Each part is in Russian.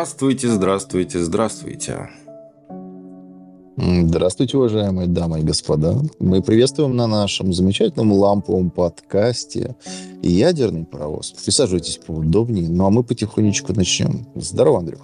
Здравствуйте, здравствуйте, здравствуйте. Здравствуйте, уважаемые дамы и господа. Мы приветствуем на нашем замечательном ламповом подкасте «Ядерный паровоз». Присаживайтесь поудобнее, ну а мы потихонечку начнем. Здорово, Андрюх.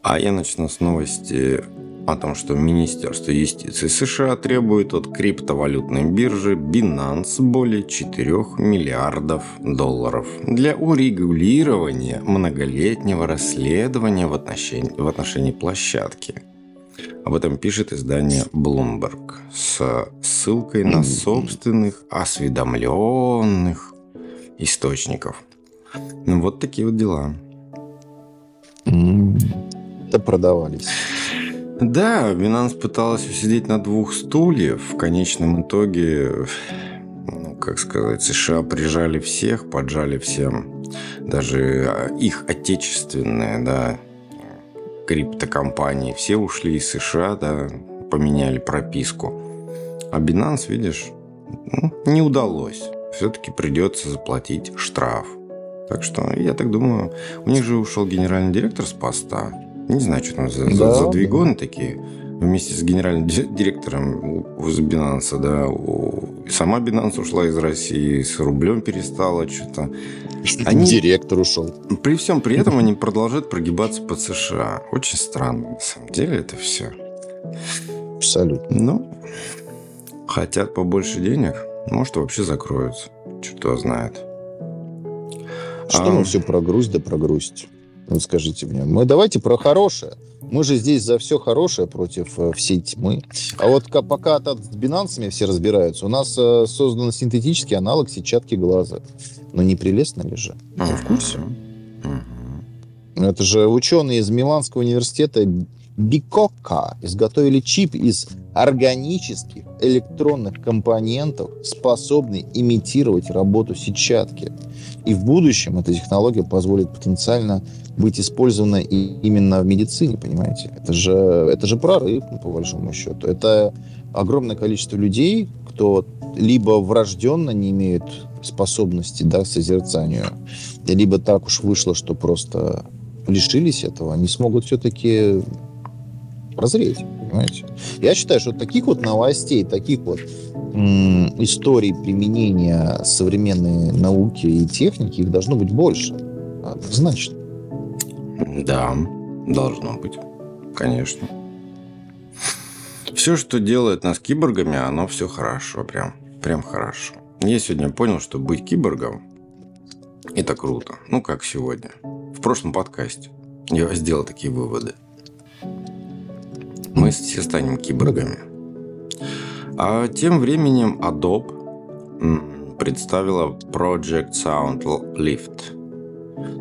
А я начну с новости о том, что Министерство юстиции США требует от криптовалютной биржи Binance более 4 миллиардов долларов для урегулирования многолетнего расследования в отношении, в отношении площадки. Об этом пишет издание Bloomberg с ссылкой на собственных осведомленных источников. Ну, вот такие вот дела. Это продавались. Да, Binance пыталась усидеть на двух стульях. В конечном итоге, ну, как сказать, США прижали всех, поджали всем. Даже а, их отечественные, да, криптокомпании. Все ушли из США, да, поменяли прописку. А Binance, видишь, ну, не удалось. Все-таки придется заплатить штраф. Так что, я так думаю, у них же ушел генеральный директор с поста. Не знаю, что там за, да, за, за двигоны такие. Вместе с генеральным директором Binance, да, сама Binance ушла из России, с рублем перестала что-то. Они, Директор ушел. При всем при этом они продолжают прогибаться под США. Очень странно, на самом деле, это все. Абсолютно. Ну, хотят побольше денег, может, вообще закроются. Что знает. Что а... мы все прогрусь да прогрузить? Вот скажите мне. Мы давайте про хорошее. Мы же здесь за все хорошее против э, всей тьмы. А вот пока с бинансами все разбираются, у нас э, создан синтетический аналог сетчатки глаза. Но не прелестно ли же? Вы в курсе? Это же ученые из Миланского университета Бикока изготовили чип из органических электронных компонентов, способный имитировать работу сетчатки. И в будущем эта технология позволит потенциально быть использована и именно в медицине, понимаете? Это же, это же прорыв, по большому счету. Это огромное количество людей, кто либо врожденно не имеют способности да, к созерцанию, либо так уж вышло, что просто лишились этого, они смогут все-таки прозреть, понимаете? Я считаю, что таких вот новостей, таких вот историй применения современной науки и техники, их должно быть больше. Однозначно. Да, должно быть. Конечно. Все, что делает нас киборгами, оно все хорошо, прям, прям хорошо. Я сегодня понял, что быть киборгом – это круто. Ну, как сегодня. В прошлом подкасте я сделал такие выводы. Мы все станем киборгами. А тем временем Adobe представила Project Sound Lift –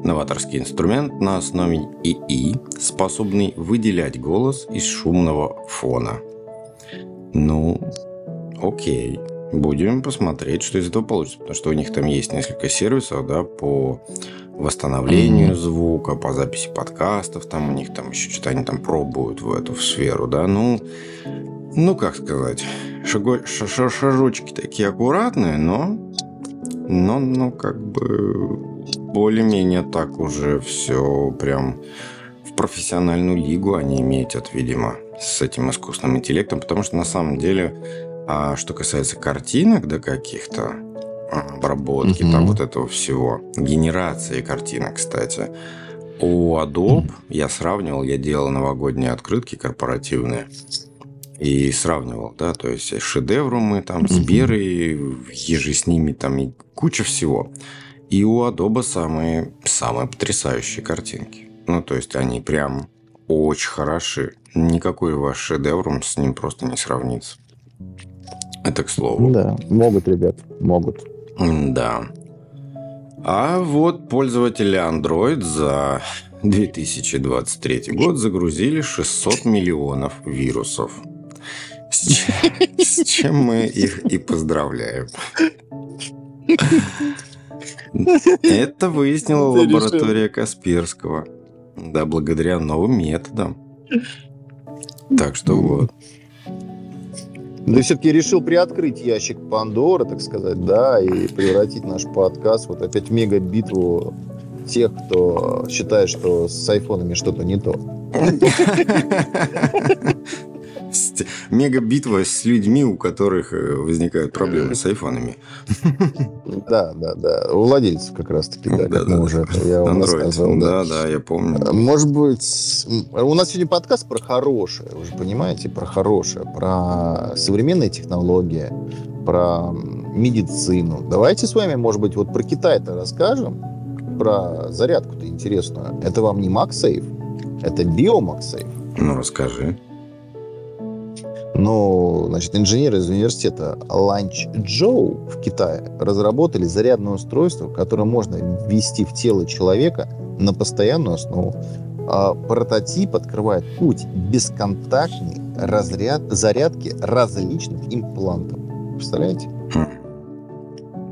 Новаторский инструмент на основе ИИ, способный выделять голос из шумного фона. Ну, окей. Будем посмотреть, что из этого получится. Потому что у них там есть несколько сервисов, да, по восстановлению mm-hmm. звука, по записи подкастов, там у них там еще что-то они там пробуют в эту в сферу, да, ну, ну как сказать, шаго, ш, шажочки такие аккуратные, но, но, ну как бы более-менее так уже все прям в профессиональную лигу они метят, видимо, с этим искусственным интеллектом, потому что на самом деле, а что касается картинок, да каких-то а, обработки, mm-hmm. там вот этого всего, генерации картинок, кстати, у Adobe я сравнивал, я делал новогодние открытки корпоративные, и сравнивал, да, то есть шедевры мы там, Сберы, ежи с ними там и куча всего. И у Adobe самые, самые потрясающие картинки. Ну, то есть они прям очень хороши. Никакой ваш шедевр с ним просто не сравнится. Это к слову. Да, могут, ребят, могут. Да. А вот пользователи Android за 2023 год загрузили 600 миллионов вирусов. С чем мы их и поздравляем. Это выяснила лаборатория Касперского. Да, благодаря новым методам. Так что вот. Да все-таки решил приоткрыть ящик Пандоры, так сказать, да, и превратить наш подкаст вот опять в мега-битву тех, кто считает, что с айфонами что-то не то. Мега-битва с людьми, у которых э, возникают проблемы с айфонами. Да, да, да. У владельцев как раз-таки, да, как мы уже, я вам рассказывал. Да, да, я помню. Может быть, у нас сегодня подкаст про хорошее, вы же понимаете, про хорошее, про современные технологии, про медицину. Давайте с вами, может быть, вот про Китай-то расскажем, про зарядку-то интересную. Это вам не MagSafe, это BioMagSafe. Ну, расскажи. Но, значит, инженеры из университета Ланчжоу в Китае разработали зарядное устройство, которое можно ввести в тело человека на постоянную основу. А прототип открывает путь бесконтактной разряд, зарядки различных имплантов. Представляете? Хм.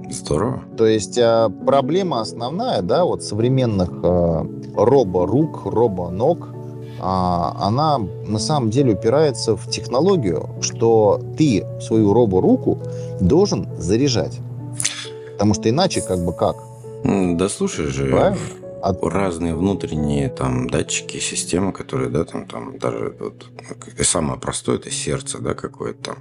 Здорово. То есть а, проблема основная, да, вот современных а, робо-рук, робо-ног – она на самом деле упирается в технологию, что ты свою робо-руку должен заряжать. Потому что иначе как бы как? Да слушай же, Правильно? От... разные внутренние там датчики, системы, которые, да, там, там даже вот, самое простое это сердце, да, какое-то там,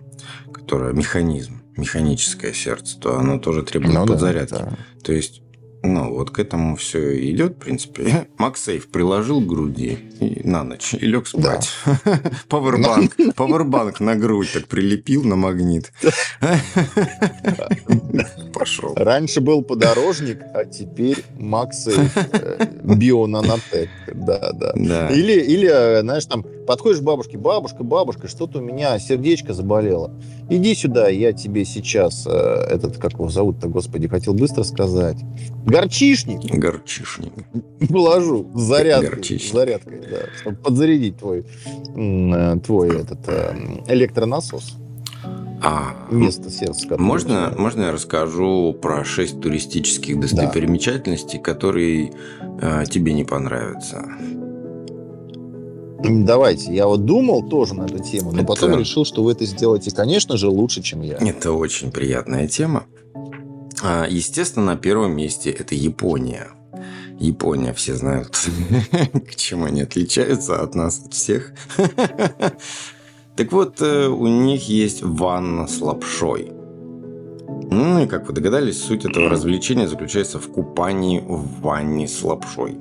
которое механизм, механическое сердце, то оно тоже требует ну, подзарядки. Да, да. То есть ну, вот к этому все идет, в принципе. Максейф приложил к груди и на ночь и лег спать. Пауэрбанк. Пауэрбанк на грудь так прилепил на магнит. Пошел. Раньше был подорожник, а теперь Максейф э, Бионанотек. Да, да. Или, или, э, знаешь, там подходишь к бабушке, бабушка, бабушка, что-то у меня сердечко заболело. Иди сюда, я тебе сейчас, э, этот, как его зовут-то, господи, хотел быстро сказать. Горчишник. Горчишник. Положу зарядкой. Зарядкой, да, чтобы подзарядить твой, э, твой этот э, электронасос. А, место сердца. Можно, можно я расскажу про шесть туристических достопримечательностей, да. которые э, тебе не понравятся? Давайте. Я вот думал тоже на эту тему, но это... потом решил, что вы это сделаете, конечно же, лучше, чем я. Это очень приятная тема. А, естественно, на первом месте это Япония. Япония, все знают, к чему они отличаются от нас, от всех. Так вот, э, у них есть ванна с лапшой. Ну и, как вы догадались, суть этого развлечения заключается в купании в ванне с лапшой.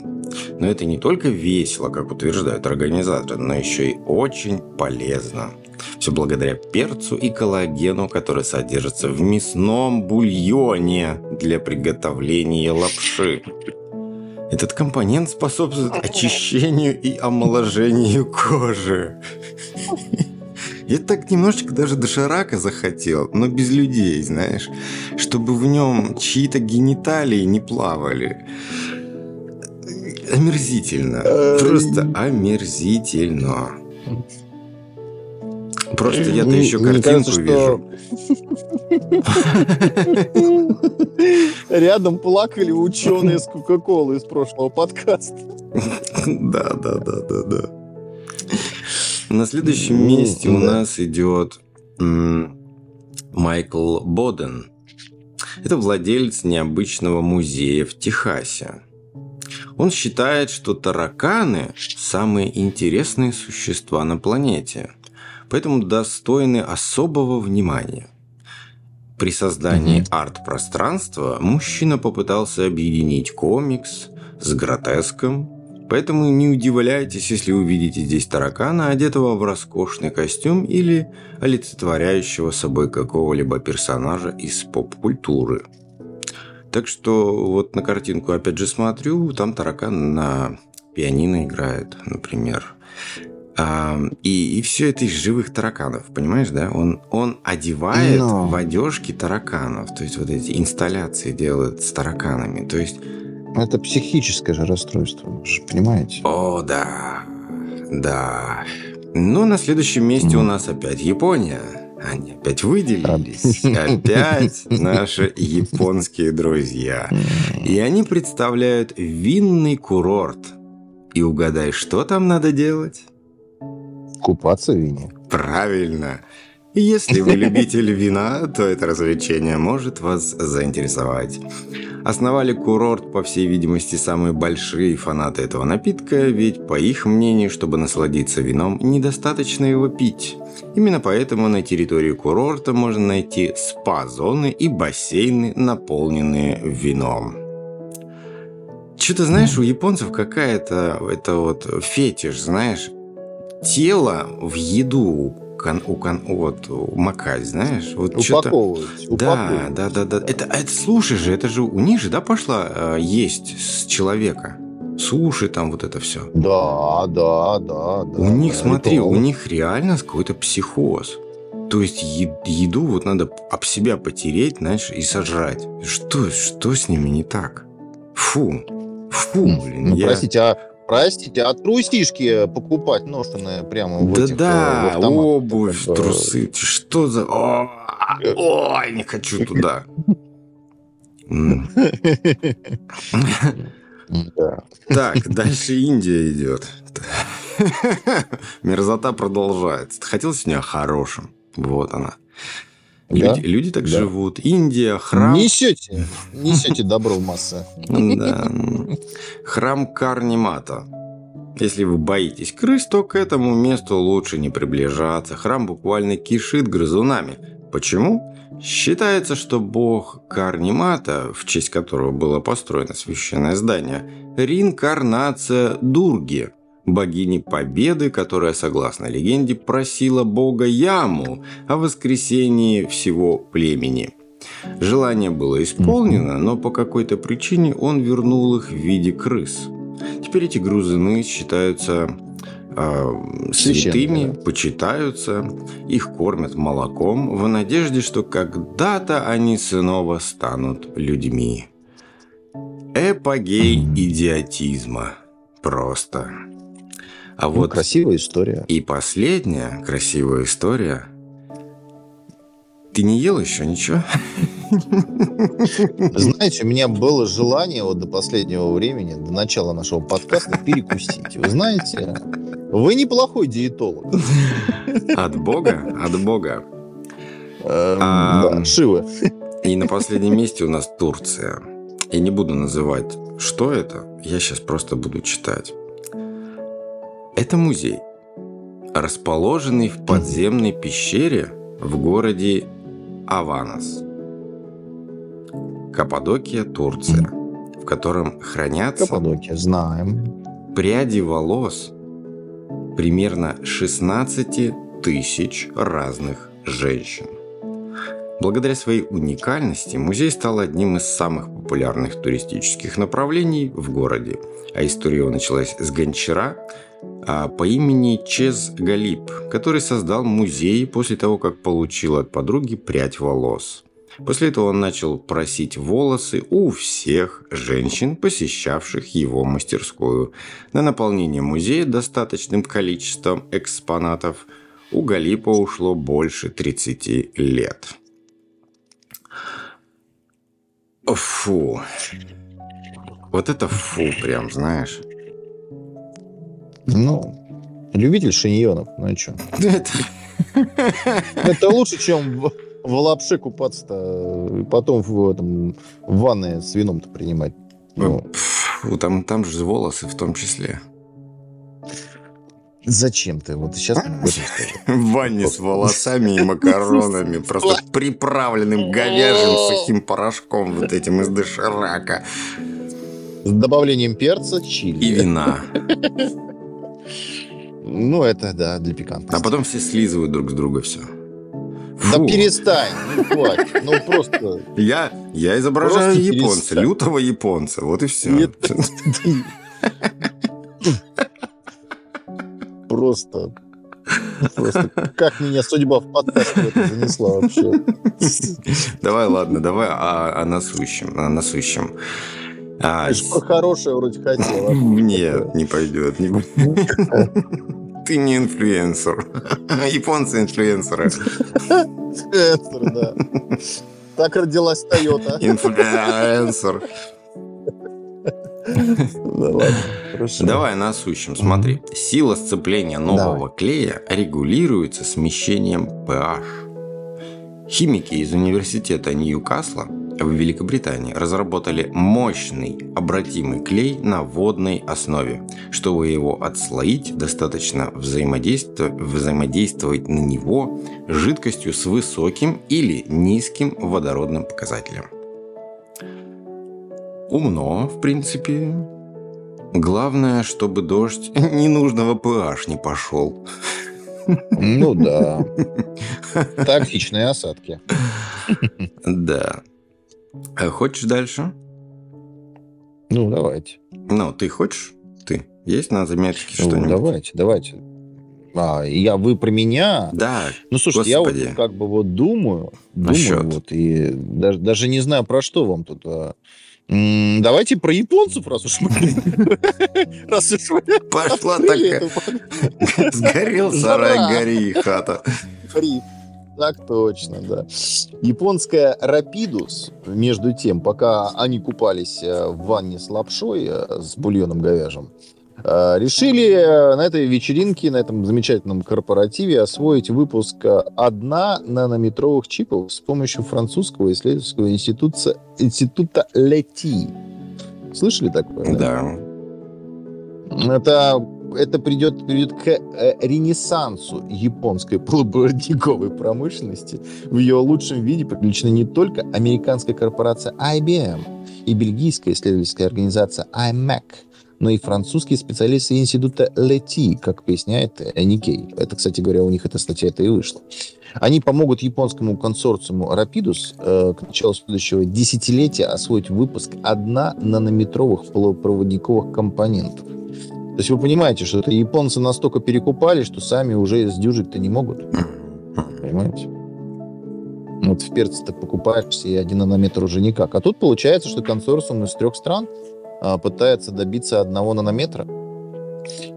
Но это не только весело, как утверждают организаторы, но еще и очень полезно. Все благодаря перцу и коллагену, который содержится в мясном бульоне для приготовления лапши. Этот компонент способствует очищению и омоложению кожи. Я так немножечко даже доширака захотел, но без людей, знаешь, чтобы в нем чьи-то гениталии не плавали. Омерзительно. Просто омерзительно. Просто я-то еще картинку вижу. Рядом плакали ученые с Кока-Колы из прошлого подкаста. Да, да, да, да, да. На следующем месте у нас идет Майкл Боден. Это владелец необычного музея в Техасе. Он считает, что тараканы – самые интересные существа на планете, поэтому достойны особого внимания. При создании mm-hmm. арт-пространства мужчина попытался объединить комикс с гротеском Поэтому не удивляйтесь, если увидите здесь таракана, одетого в роскошный костюм или олицетворяющего собой какого-либо персонажа из поп-культуры. Так что вот на картинку опять же смотрю, там таракан на пианино играет, например. А, и, и все это из живых тараканов, понимаешь, да? Он, он одевает Но... в одежки тараканов, то есть вот эти инсталляции делает с тараканами. То есть это психическое же расстройство, вы же понимаете? О, да. Да. Ну, на следующем месте mm. у нас опять Япония. Они опять выделились. Опять наши японские друзья. И они представляют винный курорт. И угадай, что там надо делать? Купаться в вине. Правильно. Если вы любитель вина, то это развлечение может вас заинтересовать. Основали курорт, по всей видимости, самые большие фанаты этого напитка, ведь, по их мнению, чтобы насладиться вином, недостаточно его пить. Именно поэтому на территории курорта можно найти спа-зоны и бассейны, наполненные вином. Что-то, знаешь, у японцев какая-то это вот фетиш, знаешь, тело в еду кон, у, кон, вот, макать, знаешь? Вот упаковывать, Да, да, да, да. Это, это, слушай же, это же у них же, да, пошла э, есть с человека? Суши там, вот это все. Да, да, да. да у них, да, смотри, это... у них реально какой-то психоз. То есть еду вот надо об себя потереть, знаешь, и сожрать. Что, что с ними не так? Фу. Фу, блин. Ну, я... простите, а Простите, а трусишки покупать ношеные прямо в да этих Да, да, обувь, это... трусы. Что за... О, ой, не хочу туда. Так, дальше Индия идет. Мерзота продолжается. Ты хотел сегодня о хорошем? Вот она. Люди, да? люди так да. живут. Индия, храм... Несете, несете добро в массы. Да. Храм Карнимата. Если вы боитесь крыс, то к этому месту лучше не приближаться. Храм буквально кишит грызунами. Почему? Считается, что бог Карнимата, в честь которого было построено священное здание, реинкарнация Дурги, богини Победы, которая, согласно легенде, просила бога Яму о воскресении всего племени. Желание было исполнено, но по какой-то причине он вернул их в виде крыс. Теперь эти грузины считаются э, святыми, да. почитаются, их кормят молоком в надежде, что когда-то они снова станут людьми. Эпогей идиотизма. Просто. А ну, вот красивая история. И последняя красивая история. Ты не ел еще ничего? Знаете, у меня было желание вот до последнего времени, до начала нашего подкаста, перекусить. Вы знаете, вы неплохой диетолог. От Бога? От Бога. Эм, да, Шивы. И на последнем месте у нас Турция. Я не буду называть, что это. Я сейчас просто буду читать. Это музей, расположенный в подземной пещере в городе Аванас. Каппадокия, Турция, в котором хранятся Каппадокия, знаем. пряди волос примерно 16 тысяч разных женщин. Благодаря своей уникальности музей стал одним из самых популярных туристических направлений в городе, а история его началась с гончара, по имени Чез Галип, который создал музей после того, как получил от подруги прядь волос. После этого он начал просить волосы у всех женщин, посещавших его мастерскую. На наполнение музея достаточным количеством экспонатов у Галипа ушло больше 30 лет. Фу. Вот это фу прям, знаешь. Ну, любитель шиньонов, ну и что? Это лучше, чем в, в лапше купаться-то, потом в, этом, в ванной с вином-то принимать. Ну. Там, там же волосы в том числе. Зачем ты? Вот сейчас В ванне с волосами и макаронами, просто приправленным говяжьим сухим порошком вот этим из доширака. С добавлением перца, чили. И вина. Ну, это, да, для пикантности. А потом все слизывают друг с друга все. Фу. Да перестань, ну хватит, ну просто... Я, я изображаю просто японца, перестань. лютого японца, вот и все. Нет, просто... Просто как меня судьба в подкаст это занесла вообще. Давай, ладно, давай о, о насущем. О насущем. А, про хорошее вроде хотел. Нет, не пойдет. Не... Ты не инфлюенсер. Японцы инфлюенсеры. Инфлюенсер, да. Так родилась Тойота. Инфлюенсер. Да ладно, хорошо. Давай насущим. Смотри. Сила сцепления нового клея регулируется смещением pH Химики из университета Ньюкасла в Великобритании разработали мощный обратимый клей на водной основе. Чтобы его отслоить, достаточно взаимодействовать, взаимодействовать на него жидкостью с высоким или низким водородным показателем. Умно, в принципе. Главное, чтобы дождь ненужного pH не пошел. Ну да. Токсичные осадки. Да. А хочешь дальше? Ну, давайте. Ну, ты хочешь? Ты. Есть на заметке ну, что-нибудь? Давайте, давайте. А, я, вы про меня? Да. Ну, слушайте, Господи. я вот как бы вот думаю, Насчет. думаю, вот, и даже, даже не знаю, про что вам тут. А, Давайте про японцев, раз уж мы... Раз уж мы... Пошла такая... Сгорел сарай, гори хата. Так точно, да. Японская Рапидус, между тем, пока они купались э, в ванне с лапшой, э, с бульоном говяжьим, э, решили на этой вечеринке, на этом замечательном корпоративе освоить выпуск одна нанометровых чипов с помощью французского исследовательского института, института Лети. Слышали такое? Да. Это это придет, придет к э, ренессансу японской полупроводниковой промышленности. В ее лучшем виде привлечена не только американская корпорация IBM и бельгийская исследовательская организация IMAC, но и французские специалисты института Лети, как поясняет Никей. Это, кстати говоря, у них эта статья это и вышла. Они помогут японскому консорциуму Rapidus э, к началу следующего десятилетия освоить выпуск 1 нанометровых полупроводниковых компонентов. То есть вы понимаете, что это японцы настолько перекупали, что сами уже сдюжить-то не могут. Понимаете? Вот в перце-то покупаешься, и один нанометр уже никак. А тут получается, что консорциум из трех стран а, пытается добиться одного нанометра.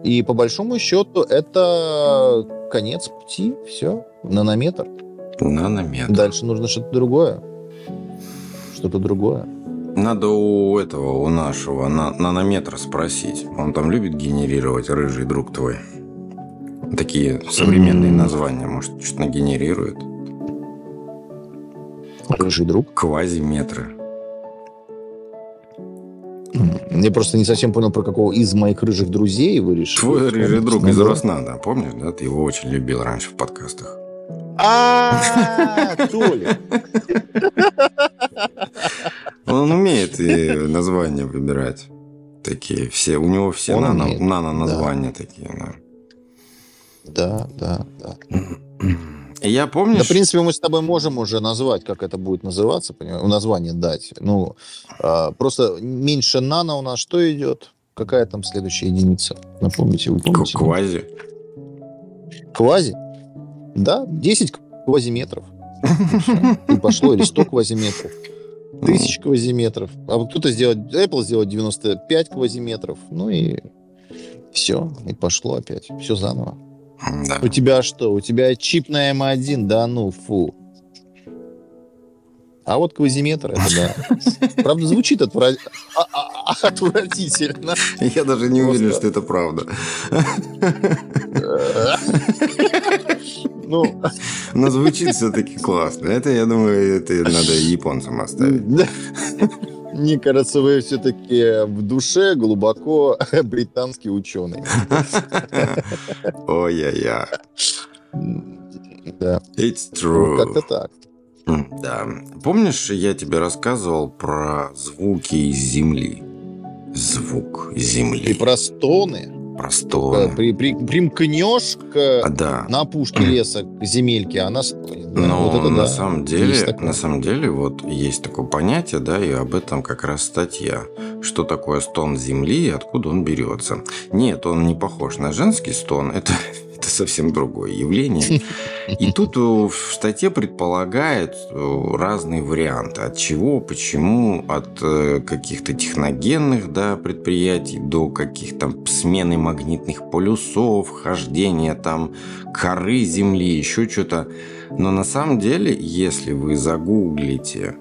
И по большому счету это конец пути. Все, нанометр. Нанометр. Дальше нужно что-то другое. Что-то другое. Надо у этого, у нашего на, нанометра спросить. Он там любит генерировать рыжий друг твой. Такие современные названия, может, что-то нагенерирует. Рыжий друг? Квазиметры. Я просто не совсем понял, про какого из моих рыжих друзей вы решили. Твой рыжий друг из Роснада, помнишь, да? Ты его очень любил раньше в подкастах. А, Толя. Он умеет и названия выбирать. Такие все. У него все нано, нано названия да. такие. Да, да, да. да. Я помню. Да, в принципе, мы с тобой можем уже назвать, как это будет называться, понимаешь, название дать. Ну, а, просто меньше нано у нас что идет? Какая там следующая единица? Напомните, вы помните? Квази. Квази? Да, 10 квазиметров. И пошло, или 100 квазиметров тысяч квазиметров. А вот кто-то сделал, Apple сделал 95 квазиметров. Ну и все, и пошло опять. Все заново. Да. У тебя что? У тебя чип на M1, да ну, фу. А вот квазиметр, это да. Правда, звучит отвра... А, а, а, отвратительно. Я даже не Просто... уверен, что это правда. Ну, но звучит все-таки классно. Это, я думаю, это надо японцам оставить. Мне кажется, вы все-таки в душе глубоко британский ученый. Ой-я-я. Да. It's true. Вот как-то так. Да. Помнишь, я тебе рассказывал про звуки из Земли? Звук Земли. И про стоны простого. При, при, примкнешь к, а, да. на опушке леса к земельке, она стонет. Да, Но вот это, на да, самом деле, на самом деле, вот есть такое понятие, да, и об этом как раз статья. Что такое стон земли и откуда он берется? Нет, он не похож на женский стон. Это совсем другое явление. И тут в статье предполагает разные варианты. От чего, почему, от э, каких-то техногенных да, предприятий до каких-то смены магнитных полюсов, хождения там коры Земли, еще что-то. Но на самом деле, если вы загуглите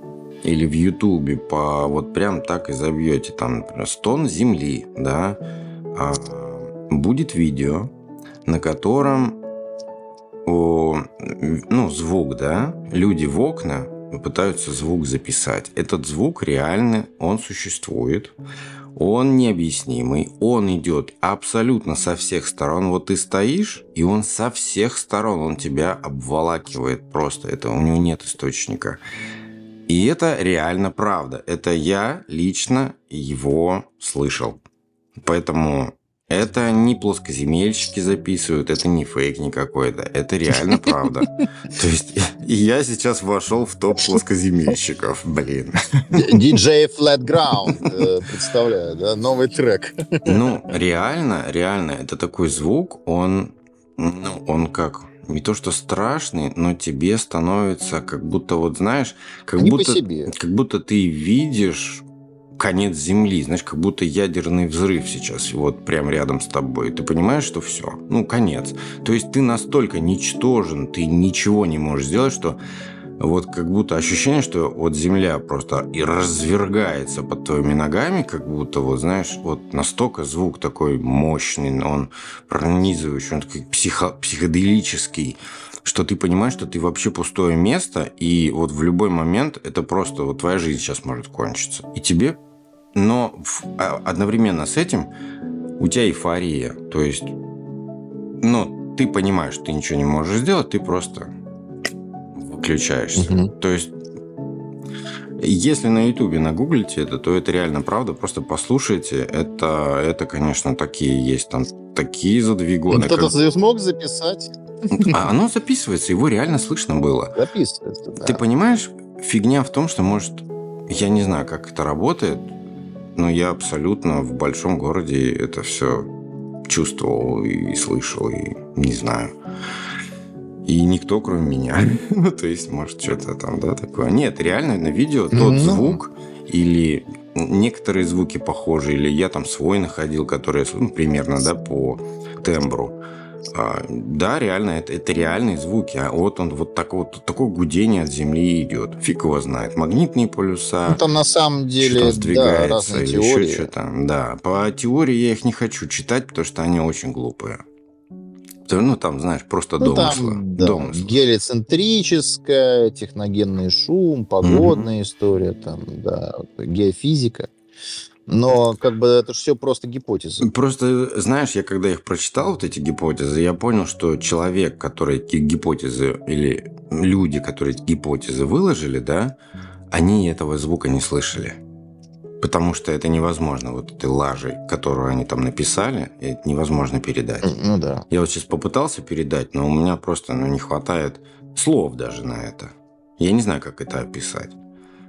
или в Ютубе по вот прям так и забьете там, например, стон Земли, да, а, будет видео, на котором о, ну, звук, да, люди в окна пытаются звук записать. Этот звук реально, он существует. Он необъяснимый, он идет абсолютно со всех сторон. Вот ты стоишь, и он со всех сторон, он тебя обволакивает просто. Это у него нет источника. И это реально правда. Это я лично его слышал. Поэтому это не плоскоземельщики записывают, это не фейк никакой-то, это реально правда. То есть я сейчас вошел в топ плоскоземельщиков, блин. DJ Flat Ground, э, представляю, да, новый трек. Ну, реально, реально, это такой звук, он, ну, он как, не то что страшный, но тебе становится как будто вот знаешь, как Не будто как будто ты видишь конец Земли, знаешь, как будто ядерный взрыв сейчас вот прям рядом с тобой. Ты понимаешь, что все, ну конец. То есть ты настолько ничтожен, ты ничего не можешь сделать, что вот как будто ощущение, что вот земля просто и развергается под твоими ногами, как будто вот, знаешь, вот настолько звук такой мощный, он пронизывающий, он такой психо психоделический, что ты понимаешь, что ты вообще пустое место, и вот в любой момент это просто вот твоя жизнь сейчас может кончиться. И тебе... Но в- а- одновременно с этим у тебя эйфория. То есть, ну, ты понимаешь, что ты ничего не можешь сделать, ты просто выключаешься. Мгм. То есть, если на Ютубе нагуглите это, то это реально правда. Просто послушайте. Это, это конечно, такие есть там такие задвигоны. Кто-то как- смог записать? А оно записывается, его реально слышно было. Записывается, да. Ты понимаешь, фигня в том, что, может, я не знаю, как это работает, но я абсолютно в большом городе это все чувствовал и слышал, и не знаю. И никто, кроме меня. Ну, то есть, может, что-то там, да, такое. Нет, реально на видео тот Ну. звук или некоторые звуки похожи, или я там свой находил, который, ну, примерно, да, по тембру. А, да, реально, это, это реальные звуки. А вот он вот, так, вот такое гудение от Земли идет. Фиг его знает. Магнитные полюса. Ну, там на самом деле, там да, сдвигается разные или теории. еще что-то. Да, по теории я их не хочу читать, потому что они очень глупые. Ну, там, знаешь, просто Ну, домыслы. там, да, Домыслы. гелицентрическая, техногенный шум, погодная история, там, да, геофизика. Но как бы это же все просто гипотезы. Просто, знаешь, я когда их прочитал, вот эти гипотезы, я понял, что человек, который эти гипотезы, или люди, которые эти гипотезы выложили, да, они этого звука не слышали. Потому что это невозможно, вот этой лажей, которую они там написали, это невозможно передать. Ну да. Я вот сейчас попытался передать, но у меня просто ну, не хватает слов даже на это. Я не знаю, как это описать.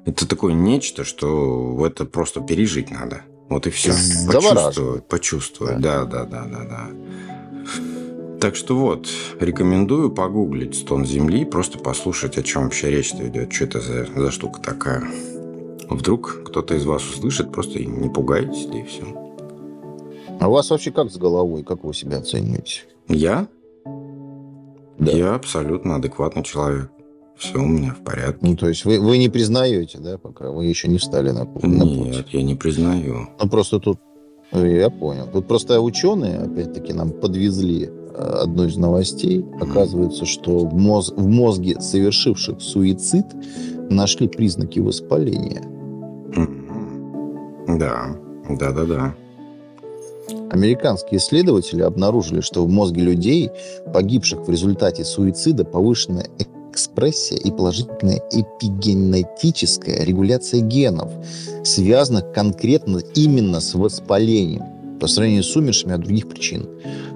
Это такое нечто, что это просто пережить надо. Вот и все. Почувствовать, почувствовать. Да, да, да, да, да. Так что вот, рекомендую погуглить «Стон земли», просто послушать, о чем вообще речь-то идет, что это за, за штука такая. Вдруг кто-то из вас услышит, просто не пугайтесь, да и все. А у вас вообще как с головой? Как вы себя оцениваете? Я? Да. Я абсолютно адекватный человек. Все у меня в порядке. Ну, то есть вы, вы не признаете, да, пока вы еще не встали на, пу- на путь? Нет, я не признаю. Ну, просто тут, э, я понял. Тут просто ученые, опять-таки, нам подвезли э, одну из новостей. Оказывается, что в, моз- в мозге совершивших суицид нашли признаки воспаления. Да, да, да, да. Американские исследователи обнаружили, что в мозге людей, погибших в результате суицида, повышенная экспрессия и положительная эпигенетическая регуляция генов, связанных конкретно именно с воспалением, по сравнению с умершими от других причин.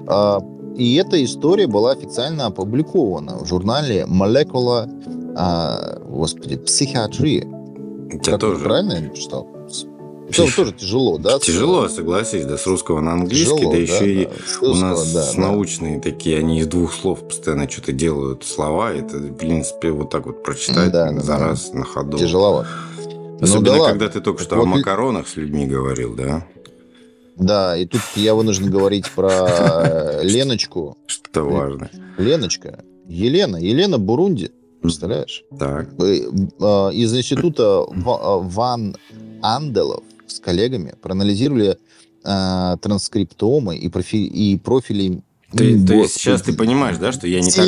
А, И эта история была официально опубликована в журнале Molecular а, господи, Psychiatry. Я Как тоже. правильно я читал? Тоже, тоже тяжело, да? Тяжело, согласись, да, с русского на английский, Тяжело, да еще и да. У русского, нас да, с да. научные такие, они из двух слов постоянно что-то делают слова. Это, в принципе, вот так вот прочитать Да, да, за да. раз на ходу. Тяжеловато. Особенно, Ну да ладно. когда ты только что Вот о макаронах с людьми говорил, да? Да, и тут я вынужден говорить про э, Леночку. Что-то важное. Леночка. Елена. Елена Бурунди. Представляешь? Так. Э, э, Из института Ва- Ван Анделов с коллегами проанализировали э, транскриптомы и, профи- и профили Ты, то есть сейчас ты понимаешь, да, что я не так,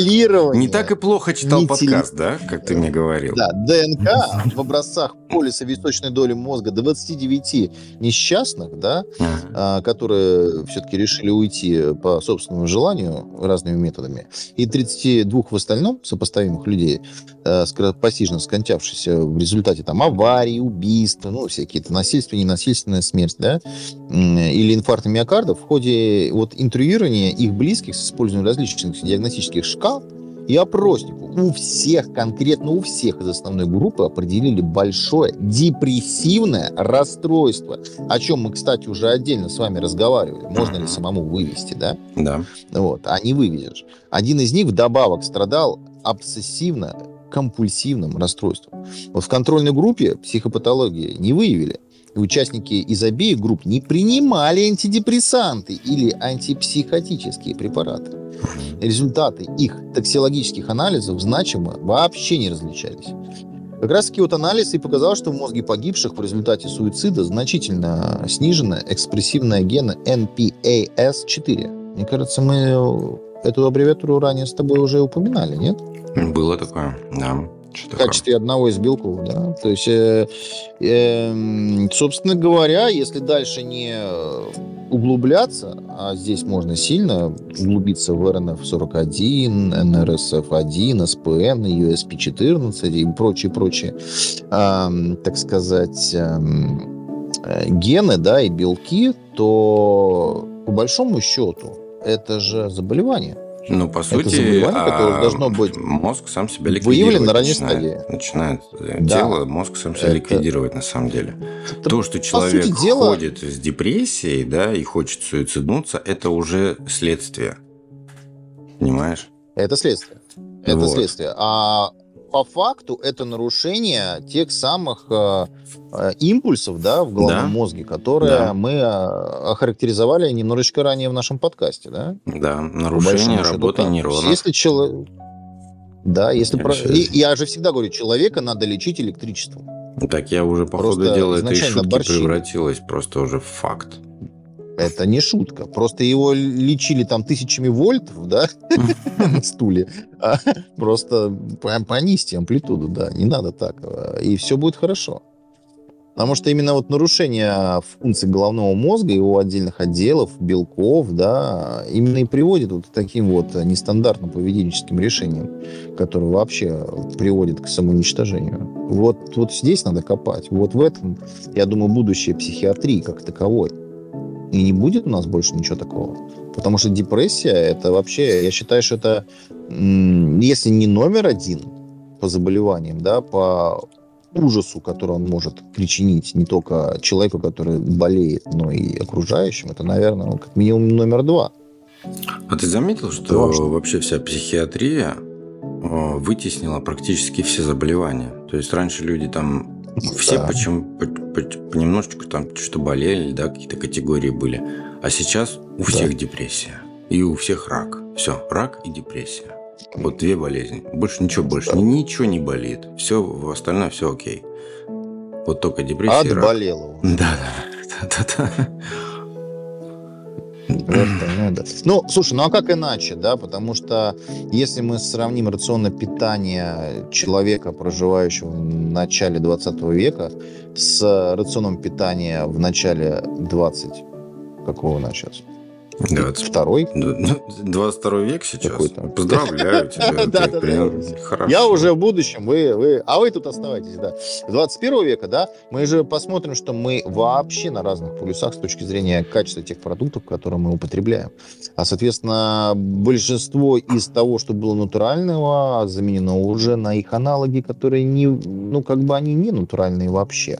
не так и плохо читал подкаст, да, как ты мне говорил? Да, ДНК в образцах полиса височной доли мозга 29 несчастных, да, ага. которые все-таки решили уйти по собственному желанию разными методами, и 32 в остальном сопоставимых людей, э, постижно скончавшихся в результате там аварий, убийств, ну, всякие-то насильственные, ненасильственная смерть, да, или инфаркта миокарда, в ходе вот интервьюирования их близких с использованием различных диагностических шкал и опроснику у всех, конкретно у всех из основной группы определили большое депрессивное расстройство, о чем мы, кстати, уже отдельно с вами разговаривали. Можно ли самому вывести, да? Да. Вот, а не вывезешь. Один из них вдобавок страдал обсессивно компульсивным расстройством. Вот в контрольной группе психопатологии не выявили и участники из обеих групп не принимали антидепрессанты или антипсихотические препараты. Результаты их токсиологических анализов значимо вообще не различались. Как раз таки вот анализ и показал, что в мозге погибших в результате суицида значительно снижена экспрессивная гена NPAS4. Мне кажется, мы эту аббревиатуру ранее с тобой уже упоминали, нет? Было такое, да. Что в качестве одного из белков, да. То есть, э, э, собственно говоря, если дальше не углубляться, а здесь можно сильно углубиться в РНФ-41, НРСФ-1, СПН, USP-14 и прочие-прочие, э, так сказать, э, гены, да, и белки, то по большому счету это же заболевание – ну, по сути, а должно быть мозг сам себя ликвидирует. Выявлен на ранней стадии. Начинает э, да. дело, мозг сам себя это... ликвидировать на самом деле. Это, То, что человек дела... ходит с депрессией, да, и хочет суициднуться, это уже следствие. Понимаешь? Это следствие. Это вот. следствие. А по факту это нарушение тех самых э, э, импульсов да, в головном да? мозге, которые да. мы э, охарактеризовали немножечко ранее в нашем подкасте. Да, да нарушение работы нейронов. Если человек... Да, если про... И, я же всегда говорю, человека надо лечить электричеством. Так я уже, по ходу дела, этой шутки борщи. превратилась просто уже в факт. Это не шутка. Просто его лечили там тысячами вольтов, да, на стуле. А просто понизьте амплитуду, да, не надо так. И все будет хорошо. Потому что именно вот нарушение функций головного мозга, его отдельных отделов, белков, да, именно и приводит вот к таким вот нестандартным поведенческим решениям, которые вообще приводят к самоуничтожению. Вот, вот здесь надо копать. Вот в этом, я думаю, будущее психиатрии как таковой. И не будет у нас больше ничего такого. Потому что депрессия, это вообще, я считаю, что это, если не номер один по заболеваниям, да, по ужасу, который он может причинить не только человеку, который болеет, но и окружающим, это, наверное, как минимум номер два. А ты заметил, что вообще вся психиатрия э, вытеснила практически все заболевания? То есть раньше люди там все да. почему по, по, понемножечку там что болели, да, какие-то категории были. А сейчас у всех да. депрессия. И у всех рак. Все, рак и депрессия. Вот две болезни. Больше ничего больше. Да. Ничего не болит. Все, остальное все окей. Вот только депрессия Отболело. и рак. Да, да, да. Ну, слушай, ну а как иначе, да? Потому что если мы сравним рационное питание человека, проживающего в начале 20 века, с рационом питания в начале 20 какого у нас сейчас? 22-й? 22 век сейчас. Поздравляю тебя. да, да, да. Я уже в будущем, вы, вы, а вы тут оставайтесь, да. 21 века, да, мы же посмотрим, что мы вообще на разных полюсах с точки зрения качества тех продуктов, которые мы употребляем. А, соответственно, большинство из того, что было натурального, заменено уже на их аналоги, которые не, ну, как бы они не натуральные вообще.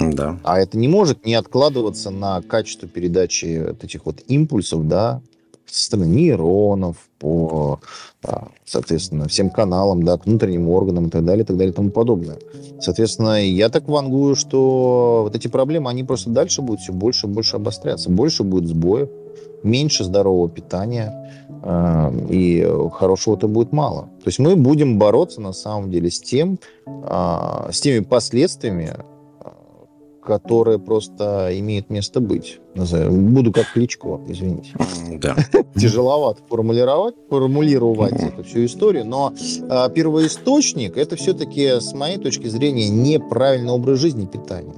Да. А это не может не откладываться на качество передачи вот этих вот импульсов, да, со стороны нейронов, по, соответственно, всем каналам, да, к внутренним органам и так далее, и так далее, и тому подобное. Соответственно, я так вангую, что вот эти проблемы, они просто дальше будут все больше и больше обостряться. Больше будет сбоев, меньше здорового питания, э, и хорошего-то будет мало. То есть мы будем бороться на самом деле с тем, э, с теми последствиями, которое просто имеет место быть. Буду как Кличко, извините. Да. Тяжеловато формулировать, формулировать эту всю историю, но а, первоисточник это все-таки, с моей точки зрения, неправильный образ жизни питания.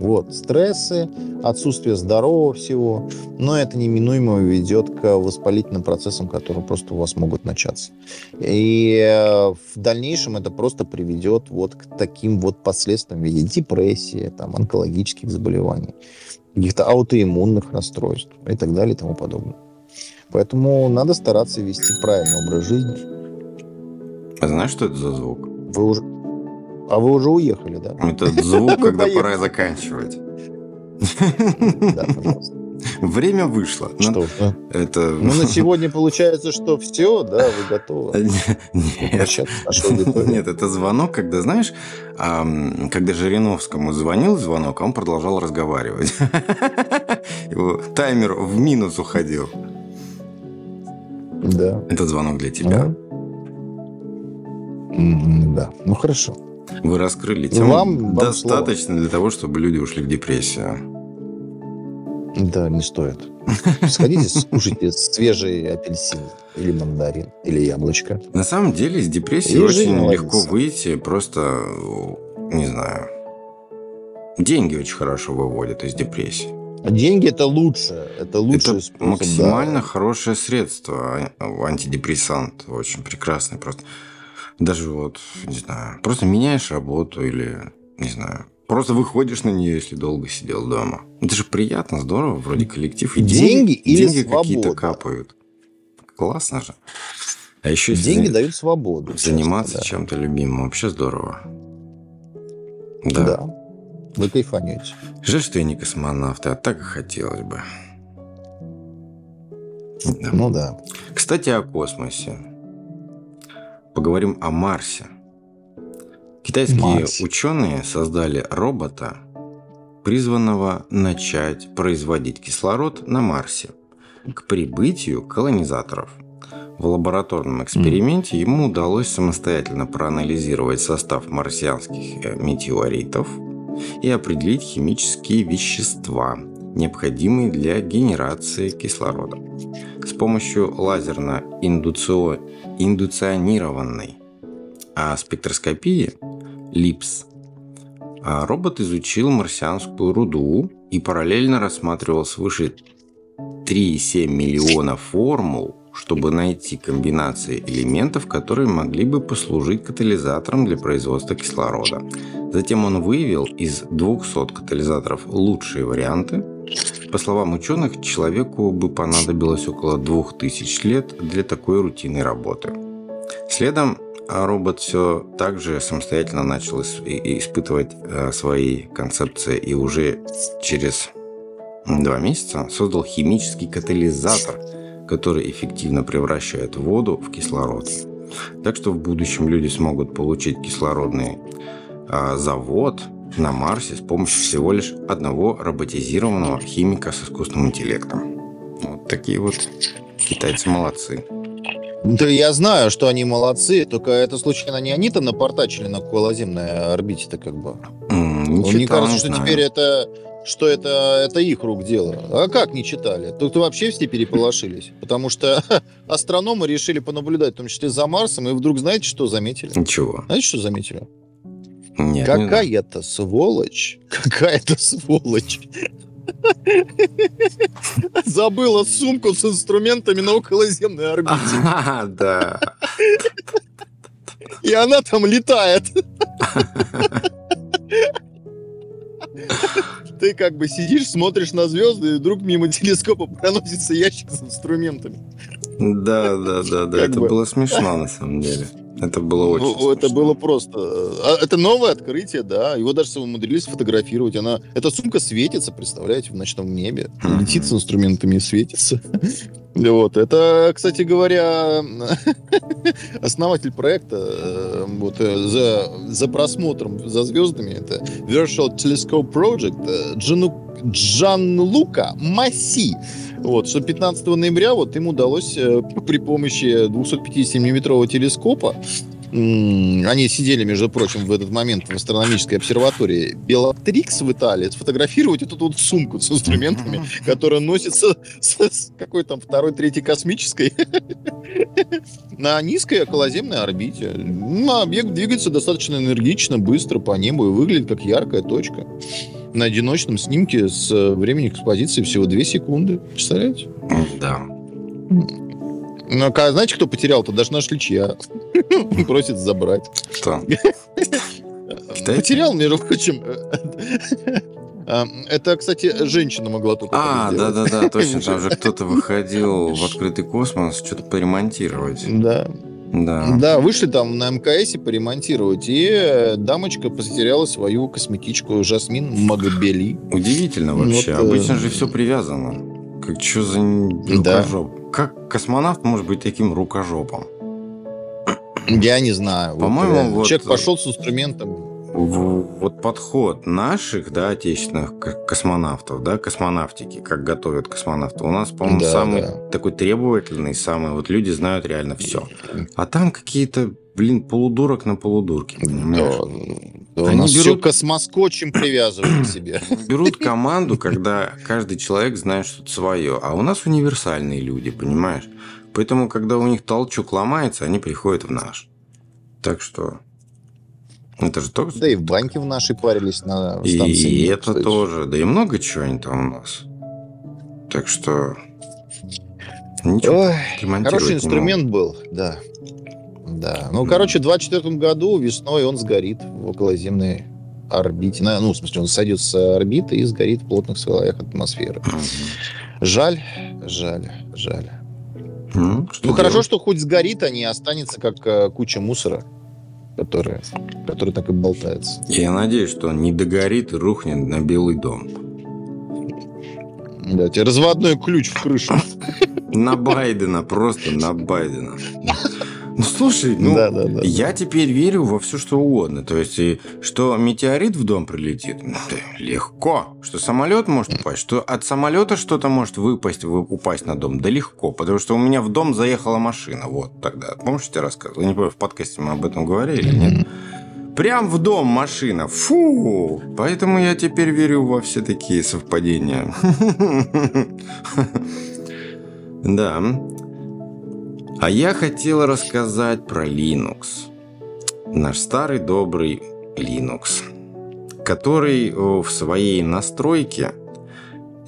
Вот, стрессы, отсутствие здорового всего, но это неминуемо ведет к воспалительным процессам, которые просто у вас могут начаться. И э, в дальнейшем это просто приведет вот к таким вот последствиям в виде депрессии, там, онкологических заболеваний, каких-то аутоиммунных расстройств и так далее и тому подобное. Поэтому надо стараться вести правильный образ жизни. А знаешь, что это за звук? Вы уже, а вы уже уехали, да? Это звук, когда пора заканчивать. Да, пожалуйста. Время вышло. Ну, что? Ну, это... ну, на сегодня получается, что все, да, вы готовы. Нет, Нет это звонок, когда, знаешь, когда Жириновскому звонил звонок, а он продолжал разговаривать. Его таймер в минус уходил. Да. Это звонок для тебя. Да, ну хорошо. Вы раскрыли тему вам, достаточно вам для того, чтобы люди ушли в депрессию. Да, не стоит. Сходите, скушайте свежий апельсин или мандарин, или яблочко. На самом деле из депрессии и очень легко выйти, просто, не знаю, деньги очень хорошо выводят из депрессии. Деньги это лучше, это лучший это способ. Максимально да. хорошее средство, а, антидепрессант, очень прекрасный просто. Даже вот, не знаю, просто меняешь работу или, не знаю, просто выходишь на нее, если долго сидел дома. Это же приятно, здорово, вроде коллектив. И деньги, деньги, или деньги какие-то капают. Классно же. А еще деньги за... дают свободу. Заниматься да. чем-то любимым вообще здорово. Да. да. Вы кайфанете. Жаль, что я не космонавт, а так и хотелось бы. Да. Ну да. Кстати, о космосе поговорим о Марсе. Китайские Марс. ученые создали робота, призванного начать производить кислород на Марсе к прибытию колонизаторов. В лабораторном эксперименте mm. ему удалось самостоятельно проанализировать состав марсианских э, метеоритов и определить химические вещества, необходимые для генерации кислорода. С помощью лазерно-индуционированной а спектроскопии ЛИПС а робот изучил марсианскую руду и параллельно рассматривал свыше 3,7 миллиона формул, чтобы найти комбинации элементов, которые могли бы послужить катализатором для производства кислорода. Затем он выявил из 200 катализаторов лучшие варианты, по словам ученых, человеку бы понадобилось около 2000 лет для такой рутинной работы. Следом а, робот все так же самостоятельно начал испытывать э, свои концепции и уже через два месяца создал химический катализатор, который эффективно превращает воду в кислород. Так что в будущем люди смогут получить кислородный а, завод, на Марсе с помощью всего лишь одного роботизированного химика с искусственным интеллектом. Вот такие вот китайцы молодцы. Да я знаю, что они молодцы, только это случайно не они-то напортачили на околоземной орбите-то как бы. Mm, Мне кажется, что знаю. теперь это что это, это их рук дело. А как не читали? Тут вообще все переполошились. Потому что астрономы решили понаблюдать, в том числе за Марсом, и вдруг знаете, что заметили? Ничего. Знаете, что заметили? Нет, Какая-то сволочь. Какая-то сволочь. Забыла сумку с инструментами на околоземной орбите. А, да. И она там летает. Ты как бы сидишь, смотришь на звезды, и вдруг мимо телескопа проносится ящик с инструментами. Да, да, да, да. Это было смешно на самом деле. Это было очень ну, Это было просто... А, это новое открытие, да. Его даже умудрились фотографировать. Она... Эта сумка светится, представляете, в ночном небе. Летит с инструментами и светится. Вот. Это, кстати говоря, основатель проекта э, вот, э, за, за просмотром за звездами, это Virtual Telescope Project э, Джану, Джан Лука Масси. Вот, что 15 ноября вот им удалось при помощи 250-миллиметрового телескопа Они сидели, между прочим, в этот момент в астрономической обсерватории Белатрикс в Италии, сфотографировать эту вот сумку с инструментами, которая носится с какой там второй, третьей космической на низкой околоземной орбите. Ну, объект двигается достаточно энергично, быстро по небу и выглядит как яркая точка на одиночном снимке с временем экспозиции всего 2 секунды. Представляете? Да. Ну, а знаете, кто потерял-то? Даже наш Личья. Просит забрать. Что? Потерял, между прочим. А, это, кстати, женщина могла только А, да-да-да, точно. Там же кто-то выходил в открытый космос что-то поремонтировать. Да. Да. Да, вышли там на МКС поремонтировать, и дамочка потеряла свою косметичку Жасмин Магабели. Удивительно вообще. Вот, Обычно же все привязано. Как что за рукожоп? Да. Как космонавт может быть таким рукожопом? Я не знаю. По-моему, вот, вот человек пошел с инструментом. Вот подход наших, да, отечественных космонавтов, да, космонавтики, как готовят космонавтов, у нас, по-моему, да, самый да. такой требовательный, самый, вот люди знают реально все. А там какие-то, блин, полудурок на полудурке, понимаешь? Да, Они берут все космоскотчем привязывают к себе. Берут команду, когда каждый человек знает что-то свое, а у нас универсальные люди, понимаешь? Поэтому, когда у них толчок ломается, они приходят в наш. Так что это же тоже... Да и в банке в нашей парились на станции. И это кстати. тоже. Да и много чего они там у нас. Так что... Ничего Ой, хороший инструмент был, да. Да. Ну, короче, в 24 году весной он сгорит в околоземной орбите. Ну, в смысле, он сойдет с орбиты и сгорит в плотных слоях атмосферы. Жаль, жаль, жаль. Ну, ну хорошо, что хоть сгорит, а не останется как э, куча мусора, которая, которая так и болтается. Я надеюсь, что он не догорит и рухнет на Белый дом. Да, тебе разводной ключ в крышу. На Байдена, просто на Байдена. Ну, слушай, ну, да, да, да, я теперь верю во все, что угодно. То есть, и, что метеорит в дом прилетит, ну, да, легко. Что самолет может упасть, что от самолета что-то может выпасть, упасть на дом, да легко. Потому что у меня в дом заехала машина. Вот тогда. Помнишь, я тебе рассказывал? Я не помню, в подкасте мы об этом говорили или нет. Прям в дом машина. Фу! Поэтому я теперь верю во все такие совпадения. Да. А я хотел рассказать про Linux. Наш старый добрый Linux, который в своей настройке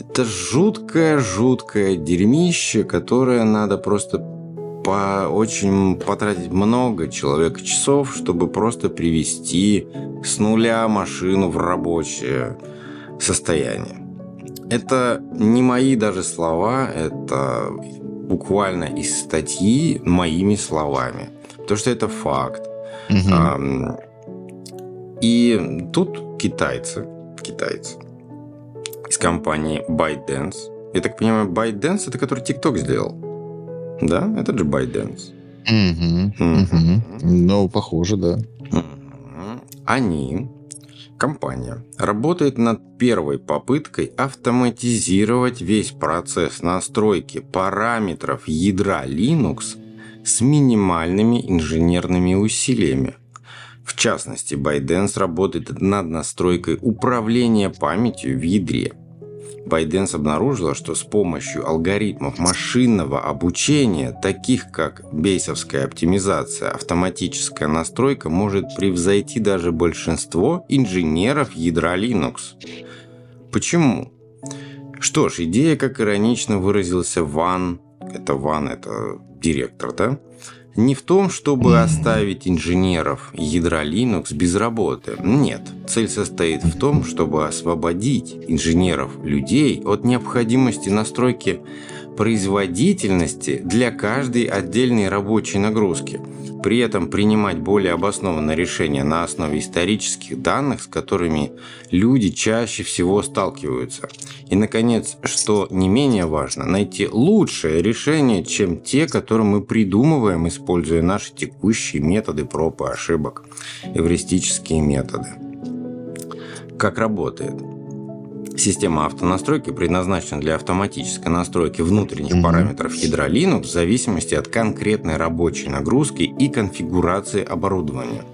это жуткое-жуткое дерьмище, которое надо просто по очень потратить много человек часов, чтобы просто привести с нуля машину в рабочее состояние. Это не мои даже слова, это буквально из статьи моими словами. Потому что это факт. Угу. И тут китайцы, китайцы из компании ByteDance. Я так понимаю, ByteDance это который TikTok сделал. Да, это же ByteDance. Угу, угу. Ну, похоже, да. Они Компания работает над первой попыткой автоматизировать весь процесс настройки параметров ядра Linux с минимальными инженерными усилиями. В частности, ByteDance работает над настройкой управления памятью в ядре – Байденс обнаружила, что с помощью алгоритмов машинного обучения, таких как бейсовская оптимизация, автоматическая настройка может превзойти даже большинство инженеров ядра Linux. Почему? Что ж, идея, как иронично выразился Ван, это Ван, это директор, да? Не в том, чтобы оставить инженеров ядра Linux без работы. Нет, цель состоит в том, чтобы освободить инженеров людей от необходимости настройки производительности для каждой отдельной рабочей нагрузки – при этом принимать более обоснованные решения на основе исторических данных, с которыми люди чаще всего сталкиваются. И, наконец, что не менее важно, найти лучшее решение, чем те, которые мы придумываем, используя наши текущие методы проб и ошибок, эвристические методы. Как работает? Система автонастройки предназначена для автоматической настройки внутренних mm-hmm. параметров ядра Linux в зависимости от конкретной рабочей нагрузки и конфигурации оборудования.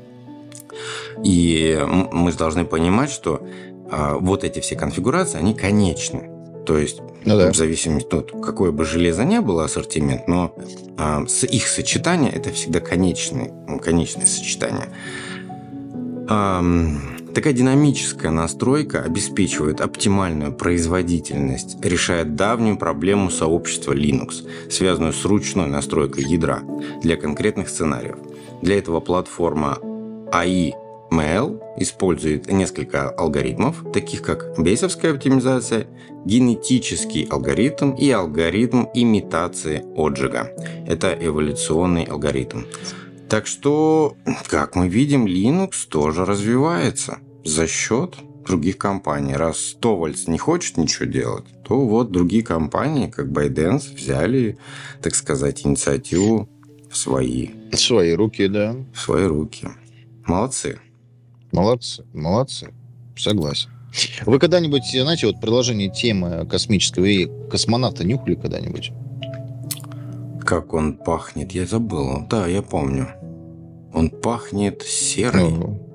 И мы должны понимать, что а, вот эти все конфигурации, они конечны. То есть, ну, да. в зависимости от какое бы железо ни было ассортимент, но а, с их сочетание это всегда конечное, конечное сочетание. А, такая динамическая настройка обеспечивает оптимальную производительность, решает давнюю проблему сообщества Linux, связанную с ручной настройкой ядра для конкретных сценариев. Для этого платформа AI Mail использует несколько алгоритмов, таких как бейсовская оптимизация, генетический алгоритм и алгоритм имитации отжига. Это эволюционный алгоритм. Так что, как мы видим, Linux тоже развивается за счет других компаний. Раз Товальц не хочет ничего делать, то вот другие компании, как ByteDance, взяли, так сказать, инициативу в свои. В свои руки, да. В свои руки. Молодцы. Молодцы, молодцы. Согласен. Вы когда-нибудь, знаете, вот продолжение темы космического и космонавта нюхали когда-нибудь? Как он пахнет, я забыл. Да, я помню. Он пахнет серой. Ну,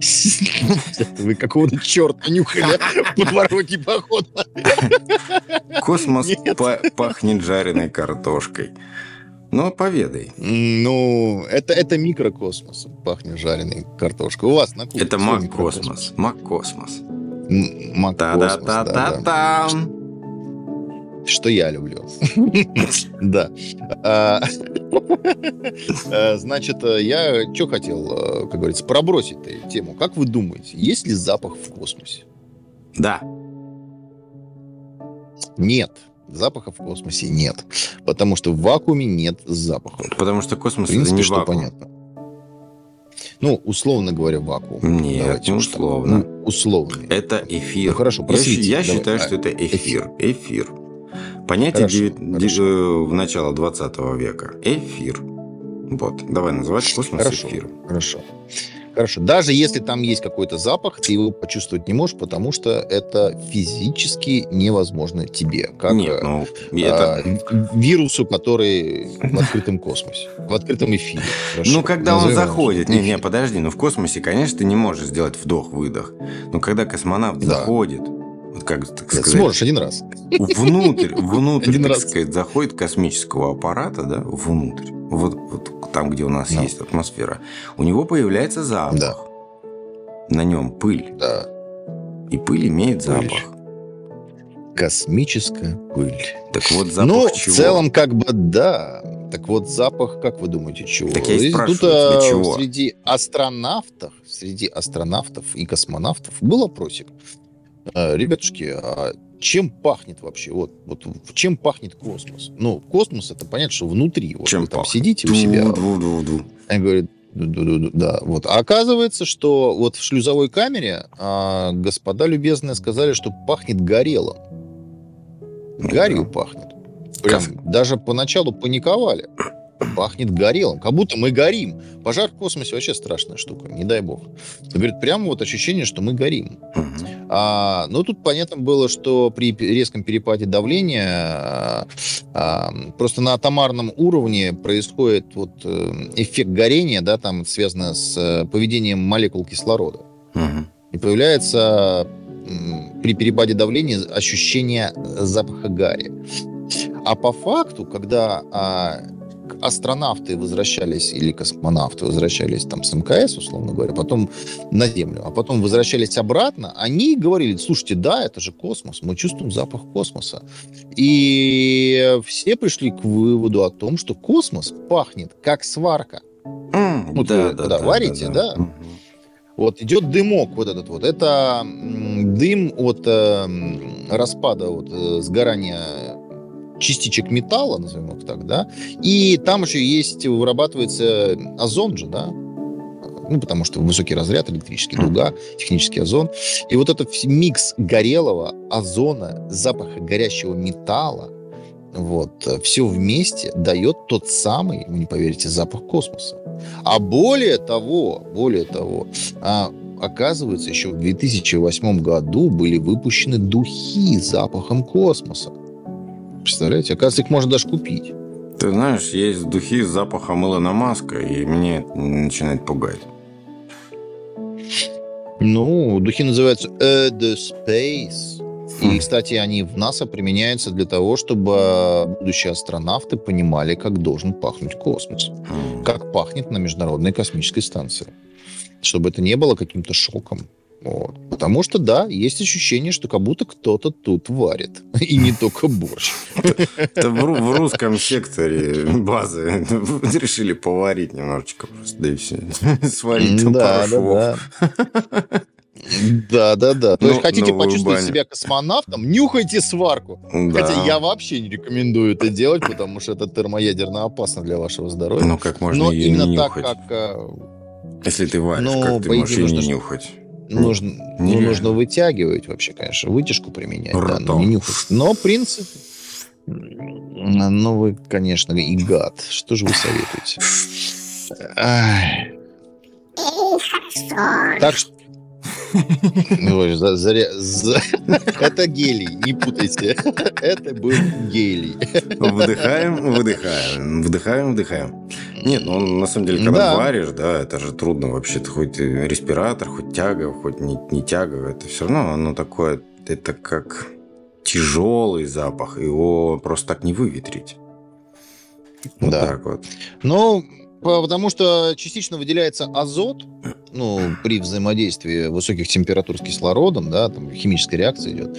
вы какого-то черта нюхали в подворотне, походу. Космос пахнет жареной картошкой. Ну, поведай. Ну, это, это микрокосмос. Пахнет жареной картошкой. У вас на кухне. Это мак-космос. Мак-космос. Мак-космос, да, да, да. Что я люблю. Да. А, а, значит, я что хотел, как говорится, пробросить тему. Как вы думаете, есть ли запах в космосе? Да. Нет. Запаха в космосе нет. Потому что в вакууме нет запаха. Потому что космос в принципе, это не что вакуум. понятно. Ну, условно говоря, вакуум. Нет, Давайте, не условно. Ну, условно. Это эфир. Ну, хорошо, просветите. Я, я считаю, что это эфир. Эфир. Понятие хорошо, 9, хорошо. в начала 20 века. Эфир. Вот, давай называть космос хорошо, эфиром. Хорошо. Хорошо. Даже если там есть какой-то запах, ты его почувствовать не можешь, потому что это физически невозможно тебе. Как Нет, ну, это... а, вирусу, который в открытом космосе, в открытом эфире. Хорошо. Ну, когда Назовем он заходит. Не, не, подожди, ну в космосе, конечно, ты не можешь сделать вдох-выдох. Но когда космонавт да. заходит, вот как так сказать, сможешь один раз. Внутрь, внутрь, один так раз. сказать, заходит космического аппарата, да, внутрь. Вот, вот там, где у нас да. есть атмосфера, у него появляется запах. Да. На нем пыль. Да. И пыль имеет пыль. запах. Космическая пыль. Так вот запах Ну, чего? в целом, как бы, да. Так вот, запах, как вы думаете, чего? Так я и спрашиваю Тут, тебя, чего? Среди астронавтов, среди астронавтов и космонавтов был опросик. А, ребятушки, а чем пахнет вообще? Вот, вот чем пахнет космос? Ну, космос это понятно, что внутри. Вот чем вы там сидите у себя. Они говорят, да, вот. А оказывается, что вот в шлюзовой камере а, господа любезные сказали, что пахнет горелым. Гарью пахнет. Прям даже поначалу паниковали пахнет горелым, как будто мы горим. Пожар в космосе вообще страшная штука, не дай бог. Говорит, прямо вот ощущение, что мы горим. А, но тут понятно было, что при резком перепаде давления а, а, просто на атомарном уровне происходит вот э, эффект горения, да, там связано с э, поведением молекул кислорода. И появляется при перепаде давления ощущение запаха гари. А по факту, когда а, астронавты возвращались, или космонавты возвращались там с МКС, условно говоря, потом на Землю, а потом возвращались обратно, они говорили, слушайте, да, это же космос, мы чувствуем запах космоса. И все пришли к выводу о том, что космос пахнет как сварка. Mm, вот да, вы, да, да, варите, да, да, да. Вот идет дымок вот этот вот. Это дым от э, распада, вот, э, сгорания частичек металла, назовем их так, да, и там еще есть, вырабатывается озон же, да, ну, потому что высокий разряд, электрический дуга, технический озон. И вот этот микс горелого, озона, запаха горящего металла, вот, все вместе дает тот самый, вы не поверите, запах космоса. А более того, более того, а, оказывается, еще в 2008 году были выпущены духи с запахом космоса. Представляете? Оказывается, их можно даже купить. Ты знаешь, есть духи с запахом Илона Маска, и мне начинает пугать. Ну, духи называются The Space. И, кстати, они в НАСА применяются для того, чтобы будущие астронавты понимали, как должен пахнуть космос. Как пахнет на Международной космической станции. Чтобы это не было каким-то шоком. Вот. Потому что, да, есть ощущение, что как будто кто-то тут варит. И не только борщ. Это в русском секторе базы решили поварить немножечко просто, да и все. Сварить там да, да, да. Да. То есть хотите почувствовать себя космонавтом, нюхайте сварку. Хотя я вообще не рекомендую это делать, потому что это термоядерно опасно для вашего здоровья. Ну, как можно Но именно так, как... э, Если ты варишь, Ну, как ты можешь ее не нюхать? Нужно, ну, нужно вытягивать вообще, конечно, вытяжку применять, да, но Ртом. не нюхать. Но принцип... Ну, вы, конечно, и гад. Что же вы советуете? Так что... Ой, за- заря- за- Это гелий, не путайте. Это был гелий. Вдыхаем, выдыхаем, вдыхаем, вдыхаем. Нет, ну на самом деле, когда Да. варишь, да, это же трудно вообще-то. Хоть и респиратор, хоть тяга, хоть не, не тяга, это все равно оно такое, это как тяжелый запах, его просто так не выветрить. Вот Да. так вот. Ну, по- потому что частично выделяется азот, ну, при взаимодействии высоких температур с кислородом, да, там химическая реакция идет.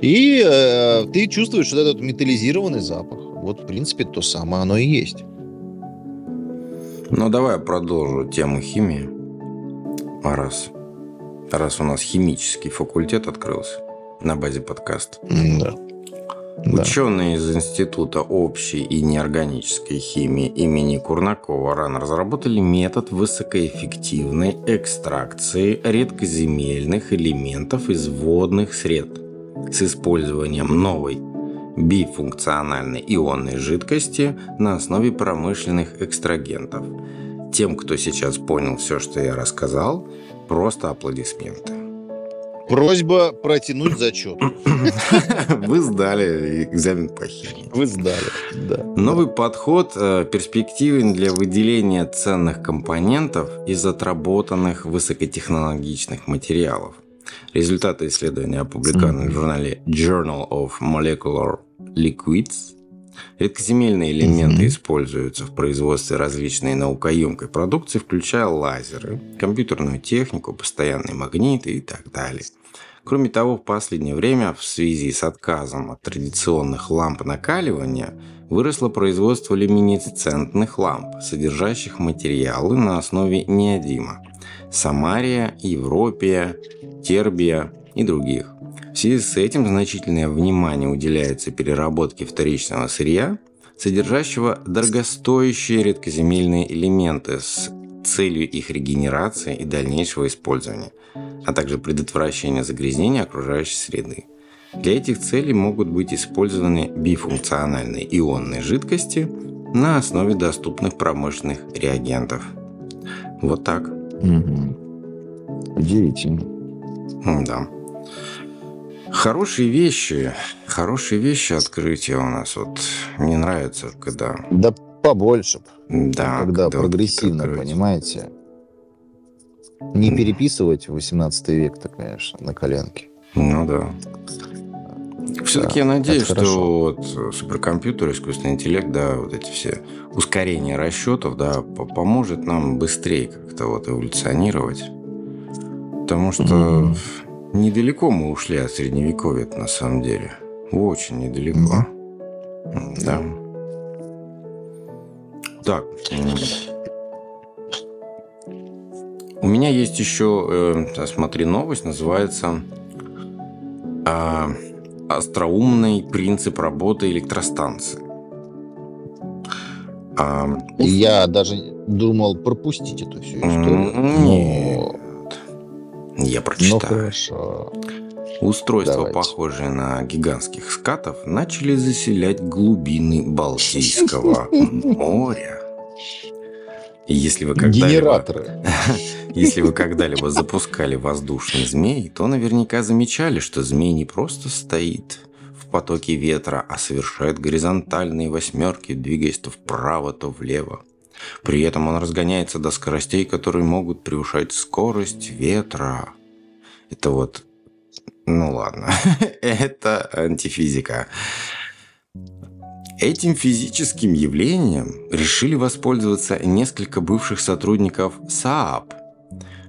И э, ты чувствуешь вот этот металлизированный запах. Вот, в принципе, то самое оно и есть. Ну, давай я продолжу тему химии. А Раз, раз у нас химический факультет открылся на базе подкаста. Да. Да. Ученые из Института общей и неорганической химии имени Курнакова рано разработали метод высокоэффективной экстракции редкоземельных элементов из водных сред с использованием новой бифункциональной ионной жидкости на основе промышленных экстрагентов. Тем, кто сейчас понял все, что я рассказал, просто аплодисменты. Просьба протянуть зачет. Вы сдали экзамен по химии. Вы сдали. Да. Новый подход э, перспективен для выделения ценных компонентов из отработанных высокотехнологичных материалов. Результаты исследования опубликованы в журнале Journal of Molecular Liquids. Редкоземельные элементы Мгм. используются в производстве различной наукоемкой продукции, включая лазеры, компьютерную технику, постоянные магниты и так далее. Кроме того, в последнее время в связи с отказом от традиционных ламп накаливания выросло производство люминесцентных ламп, содержащих материалы на основе неодима – самария, европия, тербия и других. В связи с этим значительное внимание уделяется переработке вторичного сырья, содержащего дорогостоящие редкоземельные элементы с целью их регенерации и дальнейшего использования, а также предотвращения загрязнения окружающей среды. Для этих целей могут быть использованы бифункциональные ионные жидкости на основе доступных промышленных реагентов. Вот так. Мгм. Удивительно. Да. Хорошие вещи, хорошие вещи открытия у нас. Вот мне нравится, когда... Да побольше. Да, когда вот прогрессивно, открытие. понимаете? Не переписывать 18 век-то, конечно, на коленке. Ну да. Все-таки я надеюсь, это хорошо. что вот суперкомпьютер, искусственный интеллект, да, вот эти все ускорения расчетов, да, по- поможет нам быстрее как-то вот эволюционировать. Потому что Мгм. Недалеко мы ушли от средневековья на самом деле. Очень недалеко. М, Да. Так. У меня есть еще, э, смотри, новость, называется а, «Остроумный принцип работы электростанции». А, И я даже думал пропустить эту всю историю. Но, Я ну прочитаю. хорошо. Устройства, Давайте. похожие на гигантских скатов, начали заселять глубины Балтийского моря. И если вы когда-либо Генераторы. Если вы когда-либо запускали воздушный змей, то наверняка замечали, что змей не просто стоит в потоке ветра, а совершает горизонтальные восьмерки, двигаясь то вправо, то влево. При этом он разгоняется до скоростей, которые могут превышать скорость ветра. Это вот... Ну ладно, это антифизика. Этим физическим явлением решили воспользоваться несколько бывших сотрудников СААП,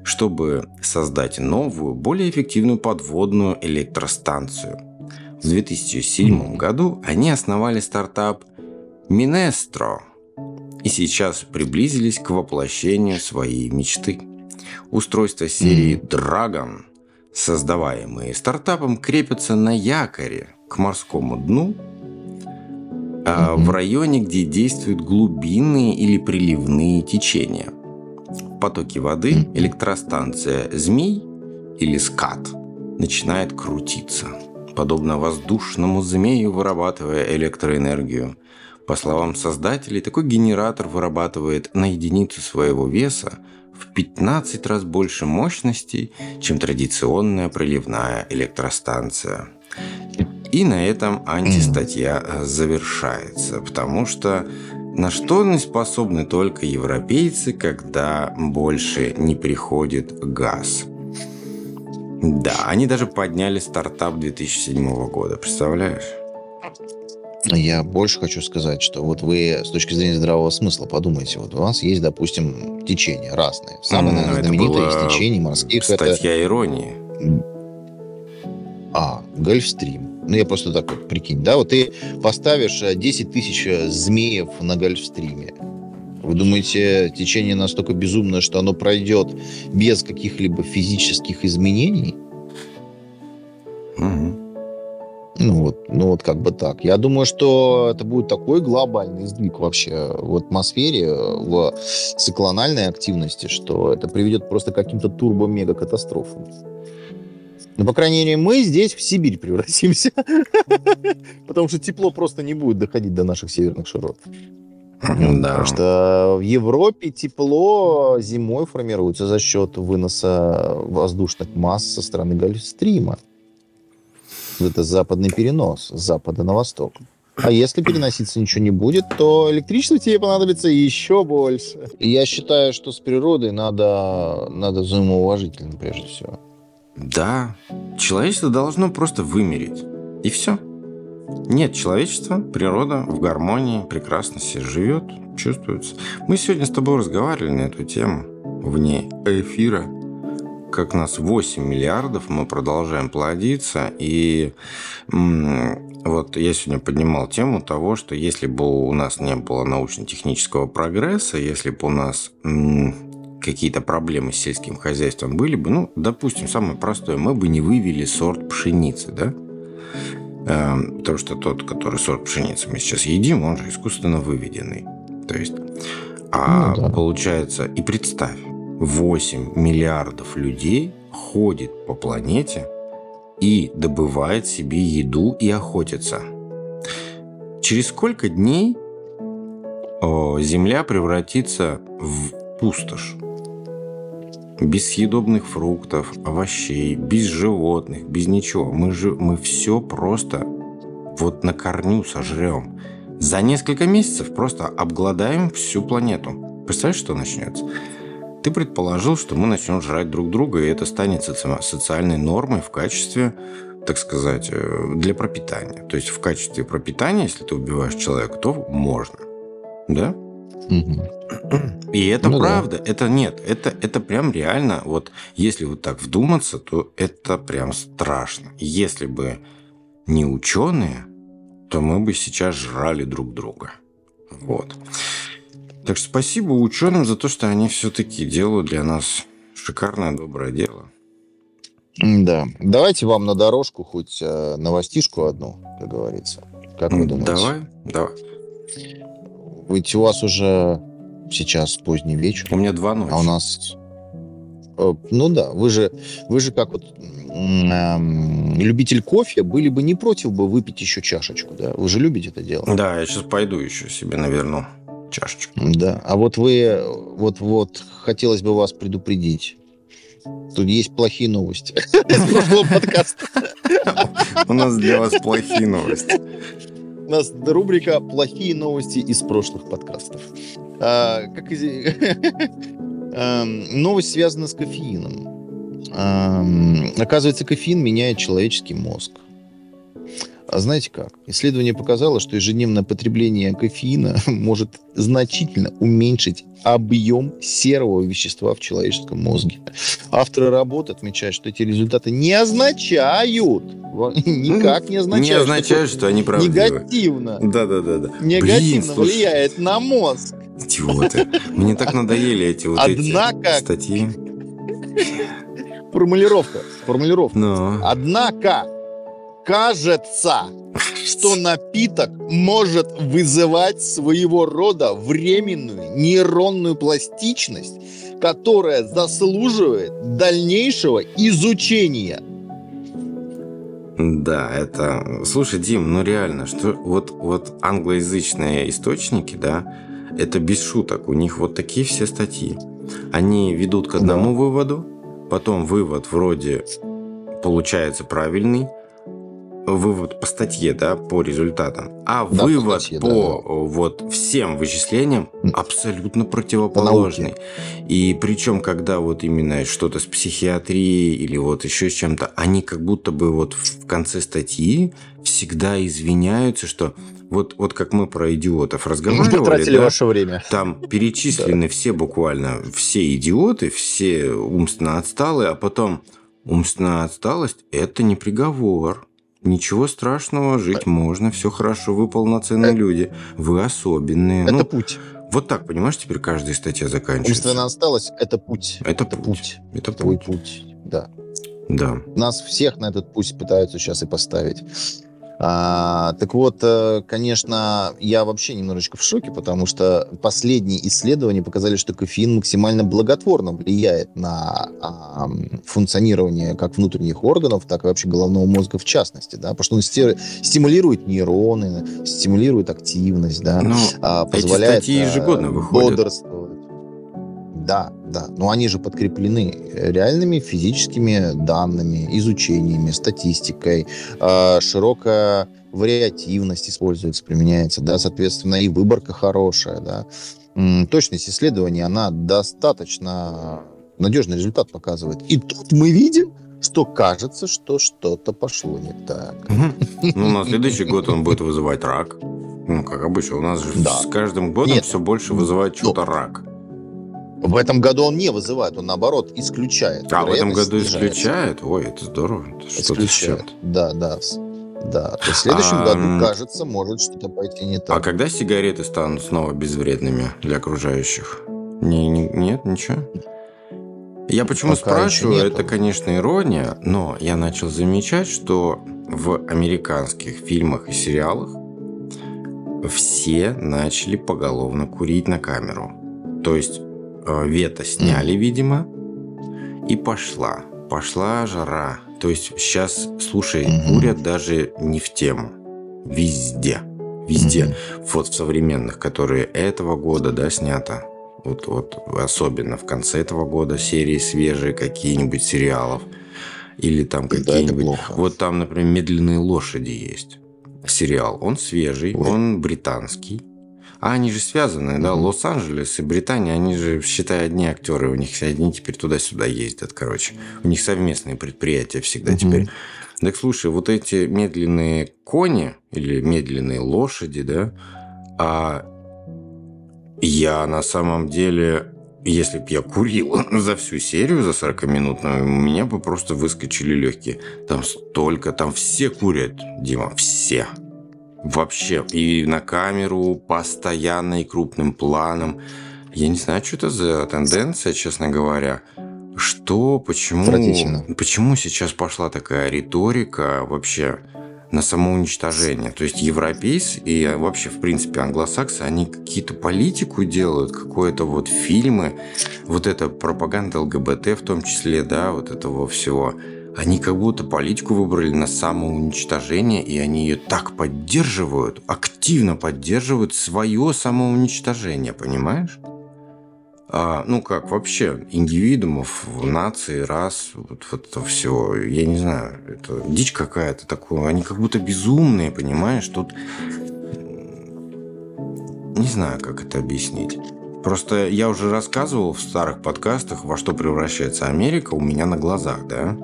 чтобы создать новую, более эффективную подводную электростанцию. В 2007 году они основали стартап Minestro и сейчас приблизились к воплощению своей мечты. Устройства серии Dragon, создаваемые стартапом, крепятся на якоре к морскому дну – mm-hmm. в районе, где действуют глубинные или приливные течения. В потоке воды mm-hmm. электростанция «Змей» или «Скат» начинает крутиться, подобно воздушному змею, вырабатывая электроэнергию. По словам создателей, такой генератор вырабатывает на единицу своего веса в 15 раз больше мощности, чем традиционная приливная электростанция. И на этом антистатья э, завершается, потому что на что не способны только европейцы, когда больше не приходит газ. Да, они даже подняли стартап 2007 года, представляешь? Я больше хочу сказать, что вот вы с точки зрения здравого смысла подумайте, вот у вас есть, допустим, течения разные. Самое, наверное, знаменитое из течений морских статья это... Статья иронии. А, Гольфстрим. Ну, я просто так вот прикинь, да, вот ты поставишь 10 э, тысяч э, змеев на гольфстриме. Вы думаете, течение настолько безумное, что оно пройдет без каких-либо физических изменений? Угу. Ну вот, ну вот как бы так. Я думаю, что это будет такой глобальный сдвиг вообще в атмосфере, в циклональной активности, что это приведет просто к каким-то турбо-мега-катастрофам. Ну, по крайней мере, мы здесь в Сибирь превратимся. Потому что тепло просто не будет доходить до наших северных широт. Да. Потому что в Европе тепло зимой формируется за счет выноса воздушных масс со стороны Гольфстрима. Это западный перенос с запада на восток. А если переноситься ничего не будет, то электричество тебе понадобится еще больше. Я считаю, что с природой надо, надо взаимоуважительно прежде всего. Да, человечество должно просто вымереть. И все. Нет человечества, природа в гармонии прекрасно себе живет, чувствуется. Мы сегодня с тобой разговаривали на эту тему вне эфира. Как нас 8 миллиардов, мы продолжаем плодиться. И вот я сегодня поднимал тему того, что если бы у нас не было научно-технического прогресса, если бы у нас какие-то проблемы с сельским хозяйством были бы, ну, допустим, самое простое, мы бы не вывели сорт пшеницы, да? Эм, потому что тот, который сорт пшеницы мы сейчас едим, он же искусственно выведенный. То есть, а ну, да. получается, и представь, 8 миллиардов людей ходит по планете и добывает себе еду и охотится. Через сколько дней Земля превратится в пустошь? без съедобных фруктов, овощей, без животных, без ничего. Мы, же, мы все просто вот на корню сожрем. За несколько месяцев просто обгладаем всю планету. Представляешь, что начнется? Ты предположил, что мы начнем жрать друг друга, и это станет соци- социальной нормой в качестве, так сказать, э, для пропитания. То есть в качестве пропитания, если ты убиваешь человека, то можно. Да? И это ну, правда, да. это нет, это, это прям реально, вот если вот так вдуматься, то это прям страшно. Если бы не ученые, то мы бы сейчас жрали друг друга. Вот. Так что спасибо ученым за то, что они все-таки делают для нас шикарное доброе дело. Да. Давайте вам на дорожку хоть э, новостишку одну, как говорится. Как вы думаете? Давай, давай. Ведь у вас уже сейчас поздний вечер. У меня два ночи. А у нас... Э, ну да, вы же, вы же как вот эм, любитель кофе, были бы не против бы выпить еще чашечку, да? Вы же любите это дело. Да, я сейчас пойду еще себе наверну. Чашечку. Да, а вот вы, вот, вот, хотелось бы вас предупредить. Тут есть плохие новости из прошлого подкаста. У нас для вас плохие новости. У нас рубрика «Плохие новости из прошлых подкастов». А, как из... Новость связана с кофеином. Оказывается, кофеин меняет человеческий мозг. А знаете как? Исследование показало, что ежедневное потребление кофеина может значительно уменьшить объем серого вещества в человеческом мозге. Авторы работы отмечают, что эти результаты не означают, никак не означают, не означают, что, что они правдивы. Негативно. Да, да, да, да. Негативно Блин, влияет на мозг. Идиоты. Мне так надоели эти вот Однако... эти статьи. Формулировка. Формулировка. Но... Однако кажется, что напиток может вызывать своего рода временную нейронную пластичность, которая заслуживает дальнейшего изучения. Да, это... Слушай, Дим, ну реально, что вот, вот англоязычные источники, да, это без шуток. У них вот такие все статьи. Они ведут к одному да. выводу, потом вывод вроде получается правильный, вывод по статье, да, по результатам, а да, вывод по, статье, по да. вот всем вычислениям абсолютно противоположный. И причем, когда вот именно что-то с психиатрией или вот еще с чем-то, они как будто бы вот в конце статьи всегда извиняются, что вот, вот как мы про идиотов разговаривали. Мы потратили да, ваше время. Там перечислены все буквально, все идиоты, все умственно отсталые, а потом умственная отсталость – это не приговор. Ничего страшного, жить можно, все хорошо, вы полноценные люди, вы особенные. Это ну, путь. Вот так, понимаешь, теперь каждая статья заканчивается. Умственно осталось, это путь. Это, это путь. путь. Это путь. путь, да. Да. Нас всех на этот путь пытаются сейчас и поставить. А, так вот, э, конечно, я вообще немножечко в шоке, потому что последние исследования показали, что кофеин максимально благотворно влияет на а, функционирование как внутренних органов, так и вообще головного мозга в частности, да, потому что он стимулирует нейроны, стимулирует активность, да, Но ну, а, позволяет эти статьи ежегодно э, выходят. бодрствовать. Да, да. Но они же подкреплены реальными физическими данными, изучениями, статистикой. Э, широкая вариативность используется, применяется, да, соответственно, и выборка хорошая, да. Точность исследования, она достаточно надежный результат показывает. И тут мы видим, что кажется, что что-то пошло не так. Ну, на следующий год он будет вызывать рак. Ну, как обычно, у нас же да. с каждым годом Нет. все больше вызывает что-то рак. В этом году он не вызывает, он наоборот исключает. А в этом году снижается. исключает? Ой, это здорово. Это исключает. Да, да. Да, в следующем а, году, кажется, может что-то пойти не так. А когда сигареты станут снова безвредными для окружающих? Не, не, нет, ничего? Я почему Пока спрашиваю, это, конечно, ирония, но я начал замечать, что в американских фильмах и сериалах все начали поголовно курить на камеру. То есть вето сняли, видимо, и пошла. Пошла жара. То есть сейчас, слушай, курят даже не в тему. Везде. Везде. Вот в современных, которые этого года, да, снято. Вот, вот особенно в конце этого года серии свежие какие-нибудь сериалов. Или там какие-нибудь... Вот там, например, «Медленные лошади» есть сериал. Он свежий, Ой. он британский. А они же связаны, да, Лос-Анджелес и Британия, они же, считай, одни актеры, у них одни теперь туда-сюда ездят, короче. У них совместные предприятия всегда mm-hmm. теперь. Так слушай, вот эти медленные кони или медленные лошади, да, а я на самом деле, если бы я курил за всю серию, за 40-минутную, у меня бы просто выскочили легкие. Там столько, там все курят, Дима, все. Вообще, и на камеру постоянно и крупным планом. Я не знаю, что это за тенденция, честно говоря. Что, почему, почему сейчас пошла такая риторика вообще на самоуничтожение? То есть европейцы и вообще, в принципе, англосаксы, они какие-то политику делают, какое-то вот фильмы, вот эта пропаганда ЛГБТ в том числе, да, вот этого всего – они как будто политику выбрали на самоуничтожение, и они ее так поддерживают, активно поддерживают свое самоуничтожение, понимаешь? А, ну как вообще, индивидуумов, нации, рас, вот, вот это все, я не знаю, это дичь какая-то такое, они как будто безумные, понимаешь, тут не знаю, как это объяснить. Просто я уже рассказывал в старых подкастах, во что превращается Америка у меня на глазах, да?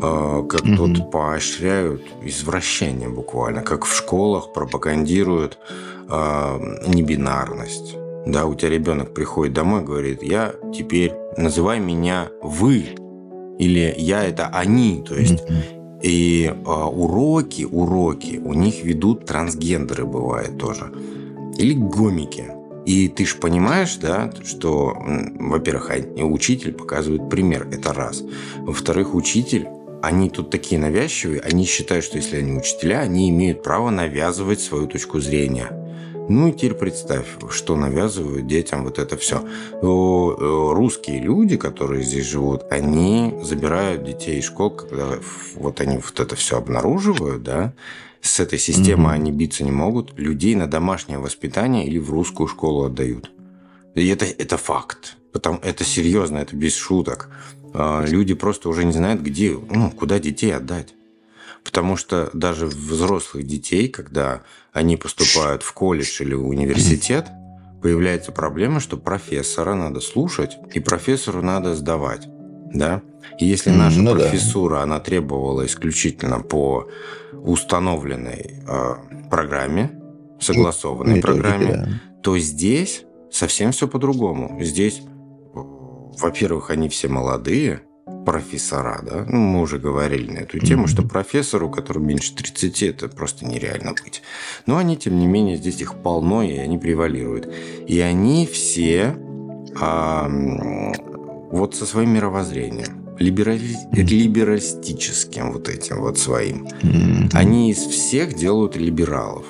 А, как угу. тут поощряют извращение буквально, как в школах пропагандируют э, небинарность. Да, у тебя ребенок приходит домой, говорит, я теперь называй меня вы или я это они, то есть и э, уроки, уроки у них ведут трансгендеры бывает тоже или гомики. И ты же понимаешь, да, что, во-первых, учитель показывает пример, это раз. Во-вторых, учитель они тут такие навязчивые, они считают, что если они учителя, они имеют право навязывать свою точку зрения. Ну и теперь представь, что навязывают детям вот это все. Русские люди, которые здесь живут, они забирают детей из школ, когда вот они вот это все обнаруживают, да, с этой системой mm-hmm. они биться не могут, людей на домашнее воспитание или в русскую школу отдают. И это, это факт. Потому, это серьезно, это без шуток. А, люди просто уже не знают, где, ну, куда детей отдать. Потому что даже взрослых детей, когда они поступают в колледж или в университет, появляется проблема, что профессора надо слушать и профессору надо сдавать. Да? И если наша ну, профессура, да. она требовала исключительно по установленной э, программе, согласованной Методики, программе, да. то здесь совсем все по-другому. Здесь во-первых, они все молодые, профессора, да, ну, мы уже говорили на эту тему, что профессору, который меньше 30, это просто нереально быть. Но они, тем не менее, здесь их полно, и они превалируют. И они все а, вот со своим мировоззрением, либерали... либералистическим вот этим вот своим, они из всех делают либералов.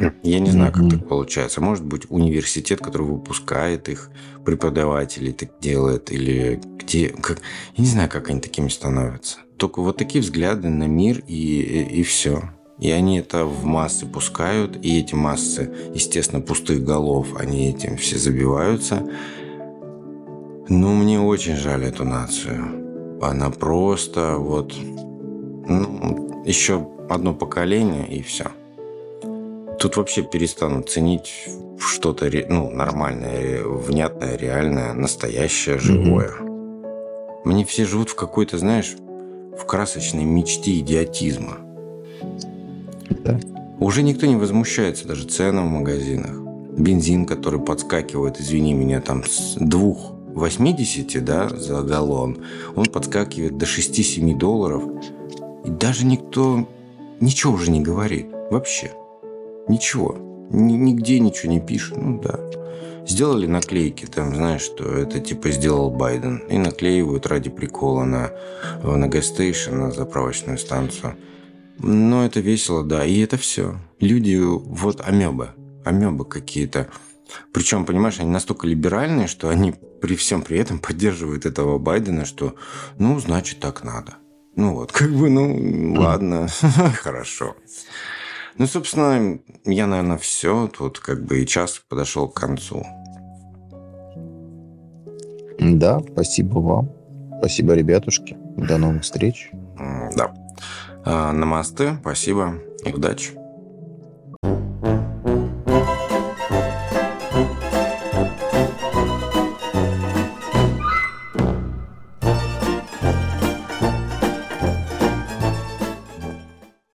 Я не знаю, как так получается. Может быть, университет, который выпускает их преподавателей, так делает, или где... Как... Я не знаю, как они такими становятся. Только вот такие взгляды на мир и, и, и все. И они это в массы пускают, и эти массы, естественно, пустых голов, они этим все забиваются. Ну, мне очень жаль эту нацию. Она просто вот... Ну, еще одно поколение, и все. Тут вообще перестанут ценить что-то ну, нормальное, внятное, реальное, настоящее, живое. Mm-hmm. Мне все живут в какой-то, знаешь, в красочной мечте идиотизма. Да. Уже никто не возмущается даже ценам в магазинах. Бензин, который подскакивает, извини меня, там с двух 80 да, за галлон, он подскакивает до 6-7 долларов. И даже никто ничего уже не говорит. Вообще. Ничего. Нигде ничего не пишет. Ну да. Сделали наклейки, там, знаешь, что это типа сделал Байден. И наклеивают ради прикола на, на гастейшн, на заправочную станцию. Но это весело, да. И это все. Люди, вот амебы. Амебы какие-то. Причем, понимаешь, они настолько либеральные, что они при всем при этом поддерживают этого Байдена, что, ну, значит, так надо. Ну вот, как бы, ну, ладно, хорошо. Ну, собственно, я, наверное, все. Тут как бы и час подошел к концу. Да, спасибо вам. Спасибо, ребятушки. До новых встреч. Да. А, намасте, спасибо и удачи.